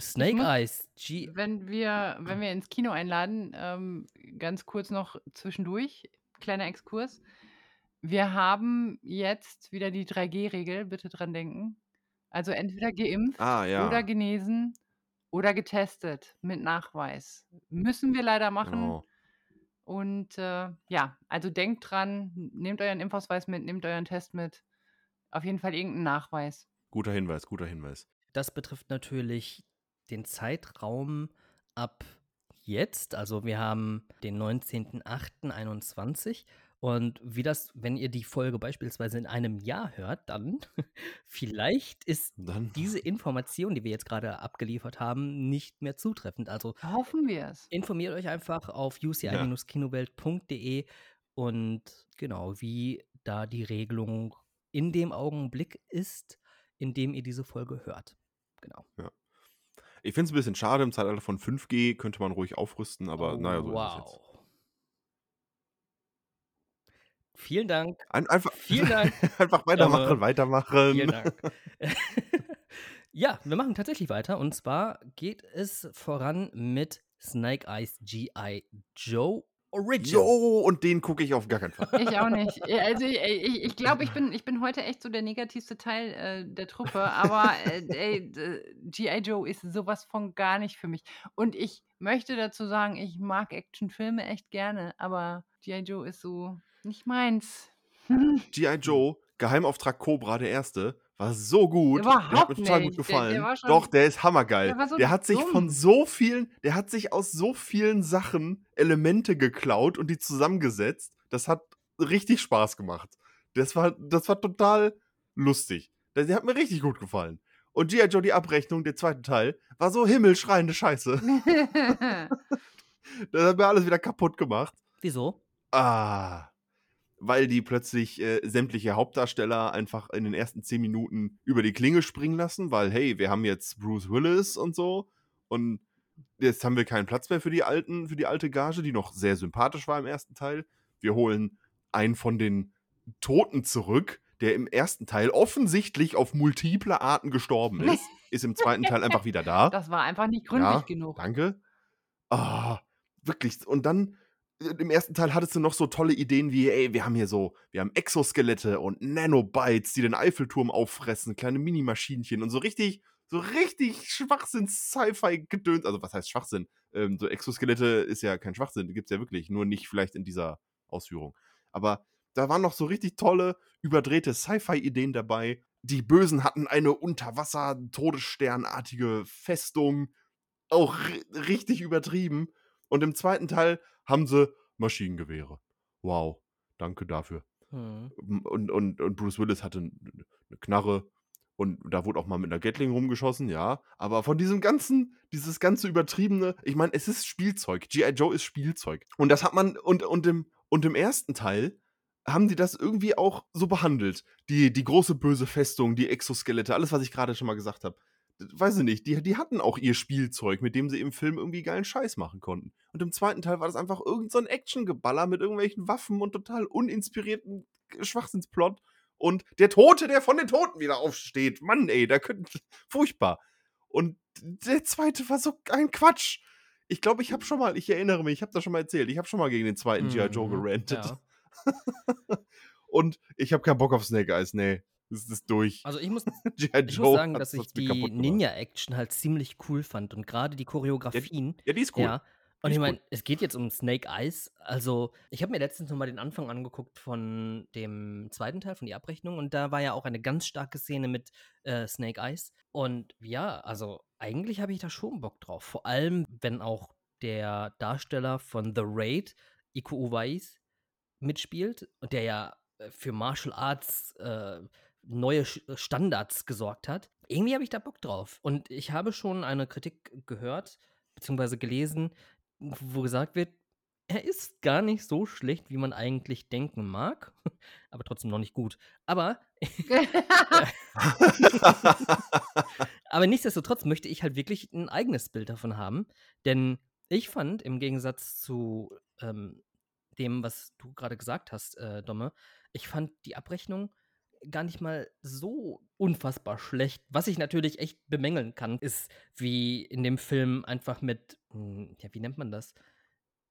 Snake muss- Eyes, G. Wenn wir, wenn wir ins Kino einladen, ähm, ganz kurz noch zwischendurch, kleiner Exkurs. Wir haben jetzt wieder die 3G-Regel, bitte dran denken. Also entweder geimpft ah, ja. oder genesen oder getestet mit Nachweis. Müssen wir leider machen. Genau. Und äh, ja, also denkt dran, nehmt euren Impfausweis mit, nehmt euren Test mit. Auf jeden Fall irgendeinen Nachweis. Guter Hinweis, guter Hinweis. Das betrifft natürlich den Zeitraum ab jetzt. Also wir haben den 19.08.21 und wie das, wenn ihr die Folge beispielsweise in einem Jahr hört, dann vielleicht ist Dann. diese Information, die wir jetzt gerade abgeliefert haben, nicht mehr zutreffend. Also Hoffen wir es. informiert euch einfach auf uci-kinowelt.de und genau, wie da die Regelung in dem Augenblick ist, in dem ihr diese Folge hört. Genau. Ich finde es ein bisschen schade, im Zeitalter von 5G könnte man ruhig aufrüsten, aber Oh, naja, so ist es jetzt. Vielen Dank. Ein, einfach, Vielen Dank. einfach weitermachen, Aber- weitermachen. Vielen Dank. ja, wir machen tatsächlich weiter. Und zwar geht es voran mit Snake Eyes G.I. Joe Original. Jo, und den gucke ich auf gar keinen Fall. Ich auch nicht. Äh, Also ich glaube, ich, ich, glaub, ich, bin, ich bin heute echt so der negativste Teil äh, der Truppe, aber äh, ey, d- G.I. Joe ist sowas von gar nicht für mich. Und ich möchte dazu sagen, ich mag Actionfilme echt gerne, aber G.I. Joe ist so nicht meins. G.I. Joe, Geheimauftrag Cobra, der erste, war so gut. der hat Überhaupt mir total nicht. gut Der- der gefallen. war schon- Doch, der ist hammergeil. Der so der hat sich von dumm. so vielen, der hat sich aus so vielen Sachen Elemente geklaut und die zusammengesetzt. Das hat richtig Spaß gemacht. Das war, das war total lustig. Der, der hat mir richtig gut gefallen. Und G.I. Joe, die Abrechnung, der zweite Teil, war so himmelschreiende Scheiße. Das hat mir alles wieder kaputt gemacht. Wieso? Ah. Weil die plötzlich äh, sämtliche Hauptdarsteller einfach in den ersten zehn Minuten über die Klinge springen lassen, weil, hey, wir haben jetzt Bruce Willis und so. Und jetzt haben wir keinen Platz mehr für die alten, für die alte Gage, die noch sehr sympathisch war im ersten Teil. Wir holen einen von den Toten zurück, der im ersten Teil offensichtlich auf multiple Arten gestorben ist. ist im zweiten Teil einfach wieder da. das war einfach nicht gründlich Ja, genug. Danke. Ah, wirklich. Und dann im ersten Teil hattest du noch so tolle Ideen wie, ey, wir haben hier so, wir haben Exoskelette und Nanobites, die den Eiffelturm auffressen, kleine Minimaschinchen und so richtig, so richtig Schwachsinn-Sci-Fi-Gedöns. Also, was heißt Schwachsinn? Ähm, so Exoskelette ist ja kein Schwachsinn, gibt's ja wirklich, nur nicht vielleicht in dieser Ausführung. Aber da waren noch so richtig tolle, überdrehte Sci-Fi-Ideen dabei. Die Bösen hatten eine Unterwasser-Todessternartige Festung auch ri- richtig übertrieben. Und im zweiten Teil haben sie Maschinengewehre. Wow, danke dafür. Hm. M- Und, und, und Bruce Willis hatte eine Knarre und da wurde auch mal mit einer Gatling rumgeschossen, ja. Aber von diesem ganzen, dieses ganze übertriebene, ich meine, es ist Spielzeug. G.I. Joe ist Spielzeug. Und das hat man, und, und, im, und im ersten Teil haben die das irgendwie auch so behandelt. Die, die große böse Festung, die Exoskelette, alles, was ich gerade schon mal gesagt habe weiß ich nicht, die, die hatten auch ihr Spielzeug, mit dem sie im Film irgendwie geilen Scheiß machen konnten. Und im zweiten Teil war das einfach irgendein so ein Actiongeballer mit irgendwelchen Waffen und total uninspirierten Schwachsinnsplot. Und der Tote, der von den Toten wieder aufsteht. Mann, ey, da könnte. Furchtbar. Und der zweite war so ein Quatsch. Ich glaube, ich habe schon mal, ich erinnere mich, ich habe das schon mal erzählt, ich habe schon mal gegen den zweiten G.I. Joe Mhm, gerantet. ja. Und ich habe keinen Bock auf Snake Eyes, nee. Ist durch. Also ich muss, ich muss sagen, dass ich die. Ninja-Action halt ziemlich cool fand und gerade die Choreografien. Ja, die ist cool. Ja. Und ich meine, es geht jetzt um Snake Eyes. Also, ich habe mir letztens nochmal den Anfang angeguckt von dem zweiten Teil, von die Abrechnung. Und da war ja auch eine ganz starke Szene mit äh, Snake Eyes. Und ja, also eigentlich habe ich da schon Bock drauf. Vor allem, wenn auch der Darsteller von The Raid, Iko Uwais, mitspielt. Und der ja äh, für Martial Arts äh, neue Sch- Standards gesorgt hat. Irgendwie habe ich da Bock drauf. Und ich habe schon eine Kritik gehört, beziehungsweise gelesen, wo gesagt wird, er ist gar nicht so schlecht, wie man eigentlich denken mag, aber trotzdem noch nicht gut. Aber aber nichtsdestotrotz möchte ich halt wirklich ein eigenes Bild davon haben, denn ich fand im Gegensatz zu, ähm, dem, was du gerade gesagt hast, äh, Domme, ich fand die Abrechnung gar nicht mal so unfassbar schlecht. Was ich natürlich echt bemängeln kann, ist, wie in dem Film einfach mit, hm, ja, wie nennt man das?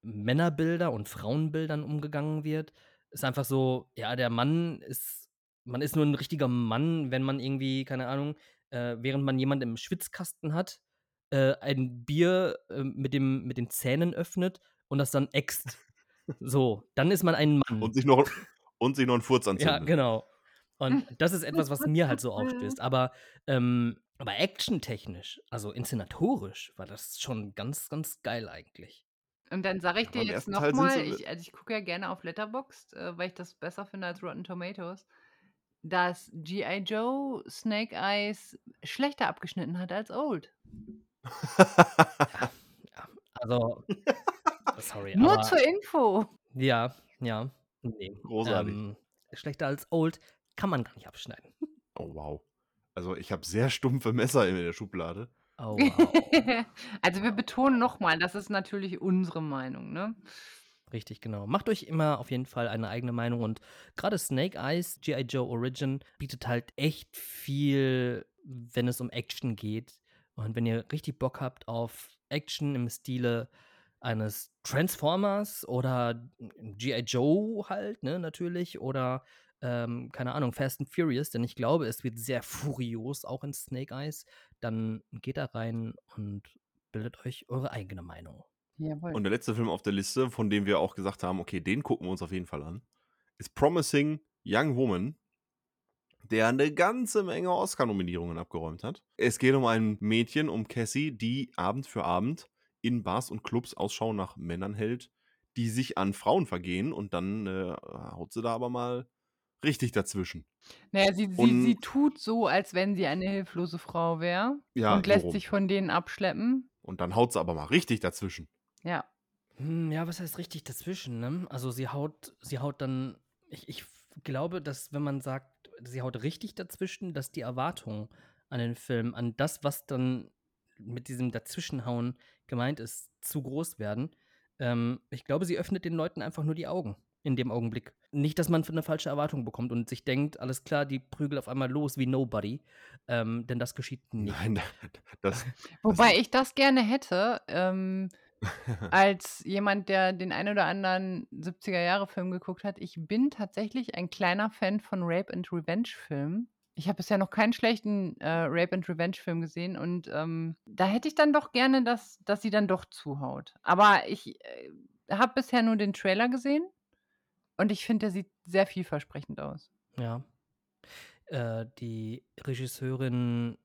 Männerbilder und Frauenbildern umgegangen wird. Ist einfach so, ja, der Mann ist, man ist nur ein richtiger Mann, wenn man irgendwie, keine Ahnung, äh, während man jemanden im Schwitzkasten hat, äh, ein Bier äh, mit, dem, mit den Zähnen öffnet und das dann äxt. So, dann ist man ein Mann. Und sich noch, und sich noch einen Furz anzündet. Ja, genau. Und das ist etwas, was mir halt so aufstößt. Aber, ähm, aber actiontechnisch, also inszenatorisch, war das schon ganz, ganz geil eigentlich. Und dann sage ich Ja, dir jetzt nochmal, ich, also ich gucke ja gerne auf Letterboxd, äh, weil ich das besser finde als Rotten Tomatoes, dass G.I. Joe Snake Eyes schlechter abgeschnitten hat als Old. Ja, also, sorry, Nur aber zur Info. ja, ja, nee. Großartig. Ähm, schlechter als Old kann man gar nicht abschneiden. Oh, wow. Also, ich habe sehr stumpfe Messer in der Schublade. Oh, wow. also wir betonen nochmal, das ist natürlich unsere Meinung, ne? Richtig, genau. Macht euch immer auf jeden Fall eine eigene Meinung und gerade Snake Eyes, G.I. Joe Origin, bietet halt echt viel, wenn es um Action geht. Und wenn ihr richtig Bock habt auf Action im Stile eines Transformers oder G.I. Joe halt, ne, natürlich, oder ähm, keine Ahnung, Fast and Furious, denn ich glaube, es wird sehr furios auch in Snake Eyes, dann geht da rein und bildet euch eure eigene Meinung. Jawohl. Und der letzte Film auf der Liste, von dem wir auch gesagt haben, okay, den gucken wir uns auf jeden Fall an, ist Promising Young Woman, der eine ganze Menge Oscar-Nominierungen abgeräumt hat. Es geht um ein Mädchen, um Cassie, die Abend für Abend in Bars und Clubs Ausschau nach Männern hält, die sich an Frauen vergehen und dann äh, haut sie da aber mal richtig dazwischen. Naja, sie, sie, Und- sie tut so, als wenn sie eine hilflose Frau wäre Ja, und so lässt rum. sich von denen abschleppen. Und dann haut sie aber mal richtig dazwischen. Ja. Hm, ja, was heißt richtig dazwischen, ne? Also sie haut, sie haut dann, ich, ich glaube, dass wenn man sagt, sie haut richtig dazwischen, dass die Erwartung an den Film, an das, was dann mit diesem Dazwischenhauen gemeint ist, zu groß werden. Ähm, ich glaube, sie öffnet den Leuten einfach nur die Augen in dem Augenblick. Nicht, dass man eine falsche Erwartung bekommt und sich denkt, alles klar, die prügelt auf einmal los wie Nobody. Ähm, denn das geschieht nicht. Nein, das. Wobei ich das gerne hätte, ähm, als jemand, der den ein oder anderen 70er-Jahre-Film geguckt hat. Ich bin tatsächlich ein kleiner Fan von Rape and Revenge-Filmen. Ich habe bisher noch keinen schlechten äh, Rape and Revenge-Film gesehen und ähm, da hätte ich dann doch gerne, dass, dass sie dann doch zuhaut. Aber ich äh, habe bisher nur den Trailer gesehen und ich finde, der sieht sehr vielversprechend aus. Ja. Äh, die Regisseurin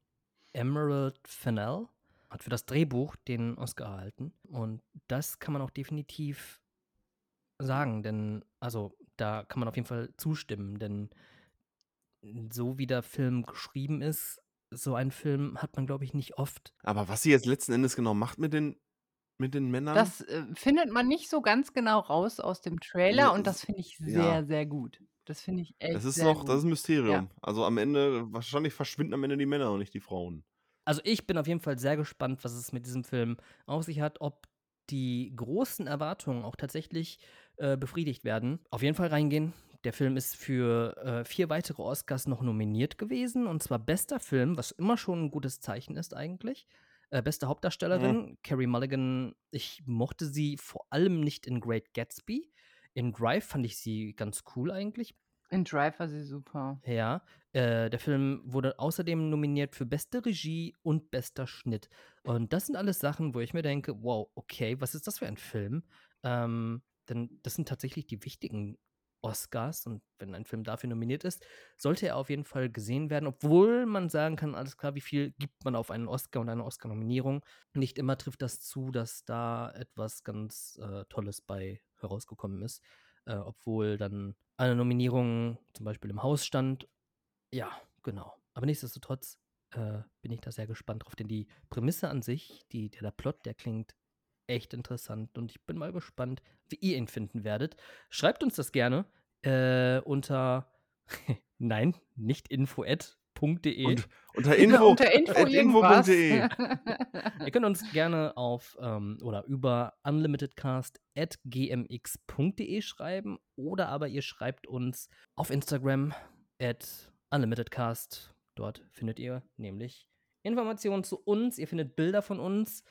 Emerald Fennell hat für das Drehbuch den Oscar erhalten. Und das kann man auch definitiv sagen, denn, also, da kann man auf jeden Fall zustimmen, denn so wie der Film geschrieben ist, so einen Film hat man, glaube ich, nicht oft. Aber was sie jetzt letzten Endes genau macht mit den, mit den Männern. Das äh, findet man nicht so ganz genau raus aus dem Trailer Ja, und das- das finde ich ja. sehr, sehr gut. Das finde ich echt Das ist sehr noch, gut. das ist ein Mysterium. Also am Ende, wahrscheinlich verschwinden am Ende die Männer und nicht die Frauen. Also ich bin auf jeden Fall sehr gespannt, was es mit diesem Film auf sich hat, ob die großen Erwartungen auch tatsächlich äh, befriedigt werden. Auf jeden Fall reingehen. Der Film ist für äh, vier weitere Oscars noch nominiert gewesen, und zwar bester Film, was immer schon ein gutes Zeichen ist eigentlich. Äh, beste Hauptdarstellerin, Carrie Mulligan. Ich mochte sie vor allem nicht in Great Gatsby. In Drive fand ich sie ganz cool eigentlich. In Drive war sie super. Ja, äh, der Film wurde außerdem nominiert für beste Regie und bester Schnitt. Und das sind alles Sachen, wo ich mir denke, wow, okay, was ist das für ein Film? Ähm, denn das sind tatsächlich die wichtigen Oscars und wenn ein Film dafür nominiert ist, sollte er auf jeden Fall gesehen werden, obwohl man sagen kann, alles klar, wie viel gibt man auf einen Oscar und eine Oscar-Nominierung. Nicht immer trifft das zu, dass da etwas ganz äh, Tolles bei herausgekommen ist, äh, obwohl dann eine Nominierung zum Beispiel im Haus stand. Ja, genau. Aber nichtsdestotrotz äh, bin ich da sehr gespannt drauf, denn die Prämisse an sich, die, der, der Plot, der klingt echt interessant und ich bin mal gespannt, wie ihr ihn finden werdet. Schreibt uns das gerne äh, unter nein, nicht info at .de. Und unter info, unter info, info.de. Ihr könnt uns gerne auf ähm, oder über unlimitedcast.gmx.de schreiben oder aber ihr schreibt uns auf Instagram at unlimitedcast. Dort findet ihr nämlich Informationen zu uns, ihr findet Bilder von uns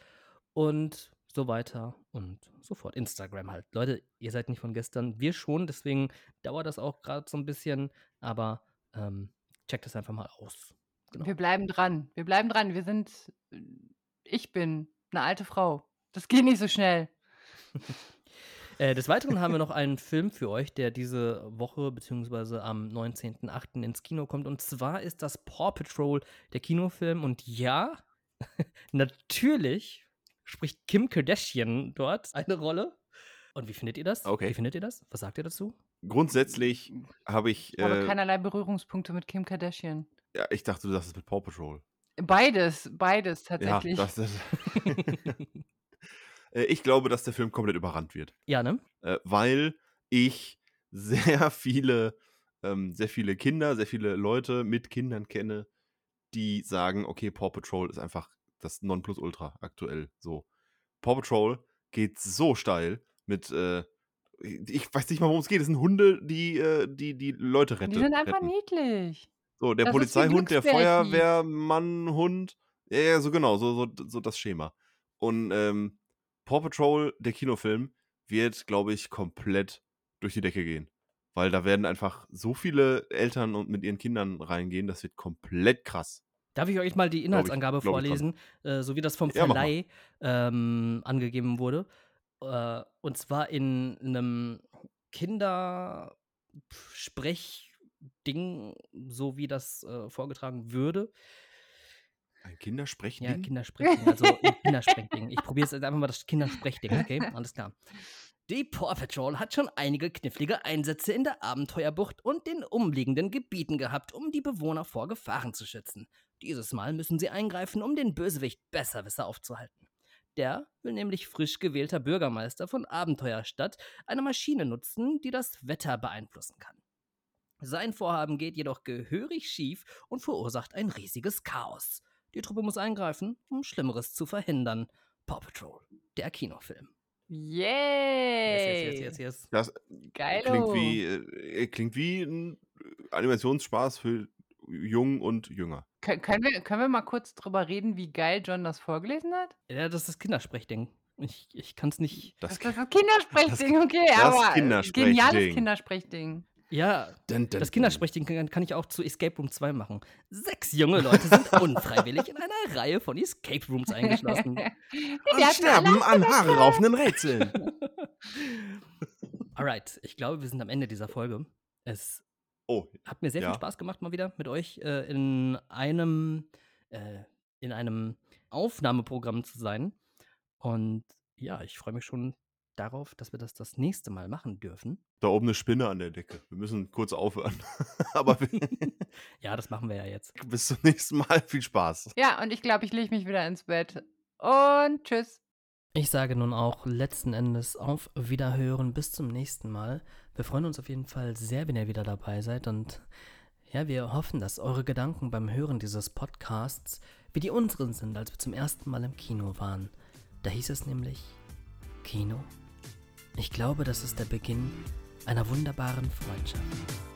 und so weiter und so fort. Instagram halt. Leute, ihr seid nicht von gestern, wir schon, deswegen dauert das auch gerade so ein bisschen, aber ähm, checkt es einfach mal aus. Genau. Wir bleiben dran. Wir bleiben dran. Wir sind. Ich bin eine alte Frau. Das geht nicht so schnell. Äh, des Weiteren haben wir noch einen Film für euch, der diese Woche bzw. am 19.08. ins Kino kommt. Und zwar ist das Paw Patrol, der Kinofilm. Und ja, natürlich spricht Kim Kardashian dort eine Rolle. Und wie findet ihr das? Okay. Wie findet ihr das? Was sagt ihr dazu? Grundsätzlich habe ich. Ich habe Äh, keinerlei Berührungspunkte mit Kim Kardashian. ja, ich dachte, du sagst es mit Paw Patrol. Beides, beides tatsächlich. Ja, das, das Äh, ich glaube, dass der Film komplett überrannt wird. ja, ne? äh, weil ich sehr viele, ähm, sehr viele Kinder, sehr viele Leute mit Kindern kenne, die sagen, okay, Paw Patrol ist einfach das Nonplusultra aktuell. So. Paw Patrol geht so steil mit, äh, ich weiß nicht mal, worum es geht. Es sind Hunde, die, äh, die, die Leute retten. Die sind einfach retten. niedlich. So, der Das Polizeihund, der. Feuerwehrmann, Hund. Ja, ja, so genau, so, so, so das Schema. Und ähm, Paw Patrol, der Kinofilm, wird, glaube ich, komplett durch die Decke gehen. Weil da werden einfach so viele Eltern und mit ihren Kindern reingehen, das wird komplett krass. Darf ich euch mal die Inhaltsangabe ich vorlesen, äh, so wie das vom Ja. Verleih ähm, angegeben wurde? Äh, und zwar in einem Kindersprech-Ding, so wie das äh, vorgetragen würde. Ein Kindersprechding? Ja, Kindersprechding, also ein Kindersprechding. Ich probiere jetzt einfach mal das Kindersprechding, okay? Alles klar. Die Paw Patrol hat schon einige knifflige Einsätze in der Abenteuerbucht und den umliegenden Gebieten gehabt, um die Bewohner vor Gefahren zu schützen. Dieses Mal müssen sie eingreifen, um den Bösewicht Besserwisser aufzuhalten. Der will nämlich frisch gewählter Bürgermeister von Abenteuerstadt eine Maschine nutzen, die das Wetter beeinflussen kann. Sein Vorhaben geht jedoch gehörig schief und verursacht ein riesiges Chaos. Die Truppe muss eingreifen, um Schlimmeres zu verhindern. Paw Patrol, der Kinofilm. Yay! Yes, yes, yes, yes. Das Geilo. klingt wie, äh, klingt wie ein Animationsspaß für jung und jünger. Kön können, wir, können wir mal kurz drüber reden, wie geil John das vorgelesen hat? Ja, das ist das Kindersprechding. Ich, ich kann es nicht. Das, Das ist das Kindersprechding, okay, das aber Kindersprechding. geniales Kindersprechding. Ja, Dun, dun, das dun. Kindersprechding kann, kann ich auch zu Escape Room 2 machen. Sechs junge Leute sind unfreiwillig in einer Reihe von Escape Rooms eingeschlossen. Die Und sterben an Haare raufenden Rätseln. Alright, ich glaube, wir sind am Ende dieser Folge. Es Oh, hat mir sehr Ja. viel Spaß gemacht, mal wieder mit euch äh, in einem äh, in einem Aufnahmeprogramm zu sein. Und ja, ich freue mich schon darauf, dass wir das das nächste Mal machen dürfen. da oben eine Spinne an der Decke. Wir müssen kurz aufhören. Aber ja, das machen wir ja jetzt. bis zum nächsten Mal. Viel Spaß. Ja, und ich glaube, ich lege mich wieder ins Bett. Und tschüss. Ich sage nun auch letzten Endes auf Wiederhören. Bis zum nächsten Mal. Wir freuen uns auf jeden Fall sehr, wenn ihr wieder dabei seid. Und ja, wir hoffen, dass eure Gedanken beim Hören dieses Podcasts wie die unseren sind, als wir zum ersten Mal im Kino waren. Da hieß es nämlich Kino. Ich glaube, das ist der Beginn einer wunderbaren Freundschaft.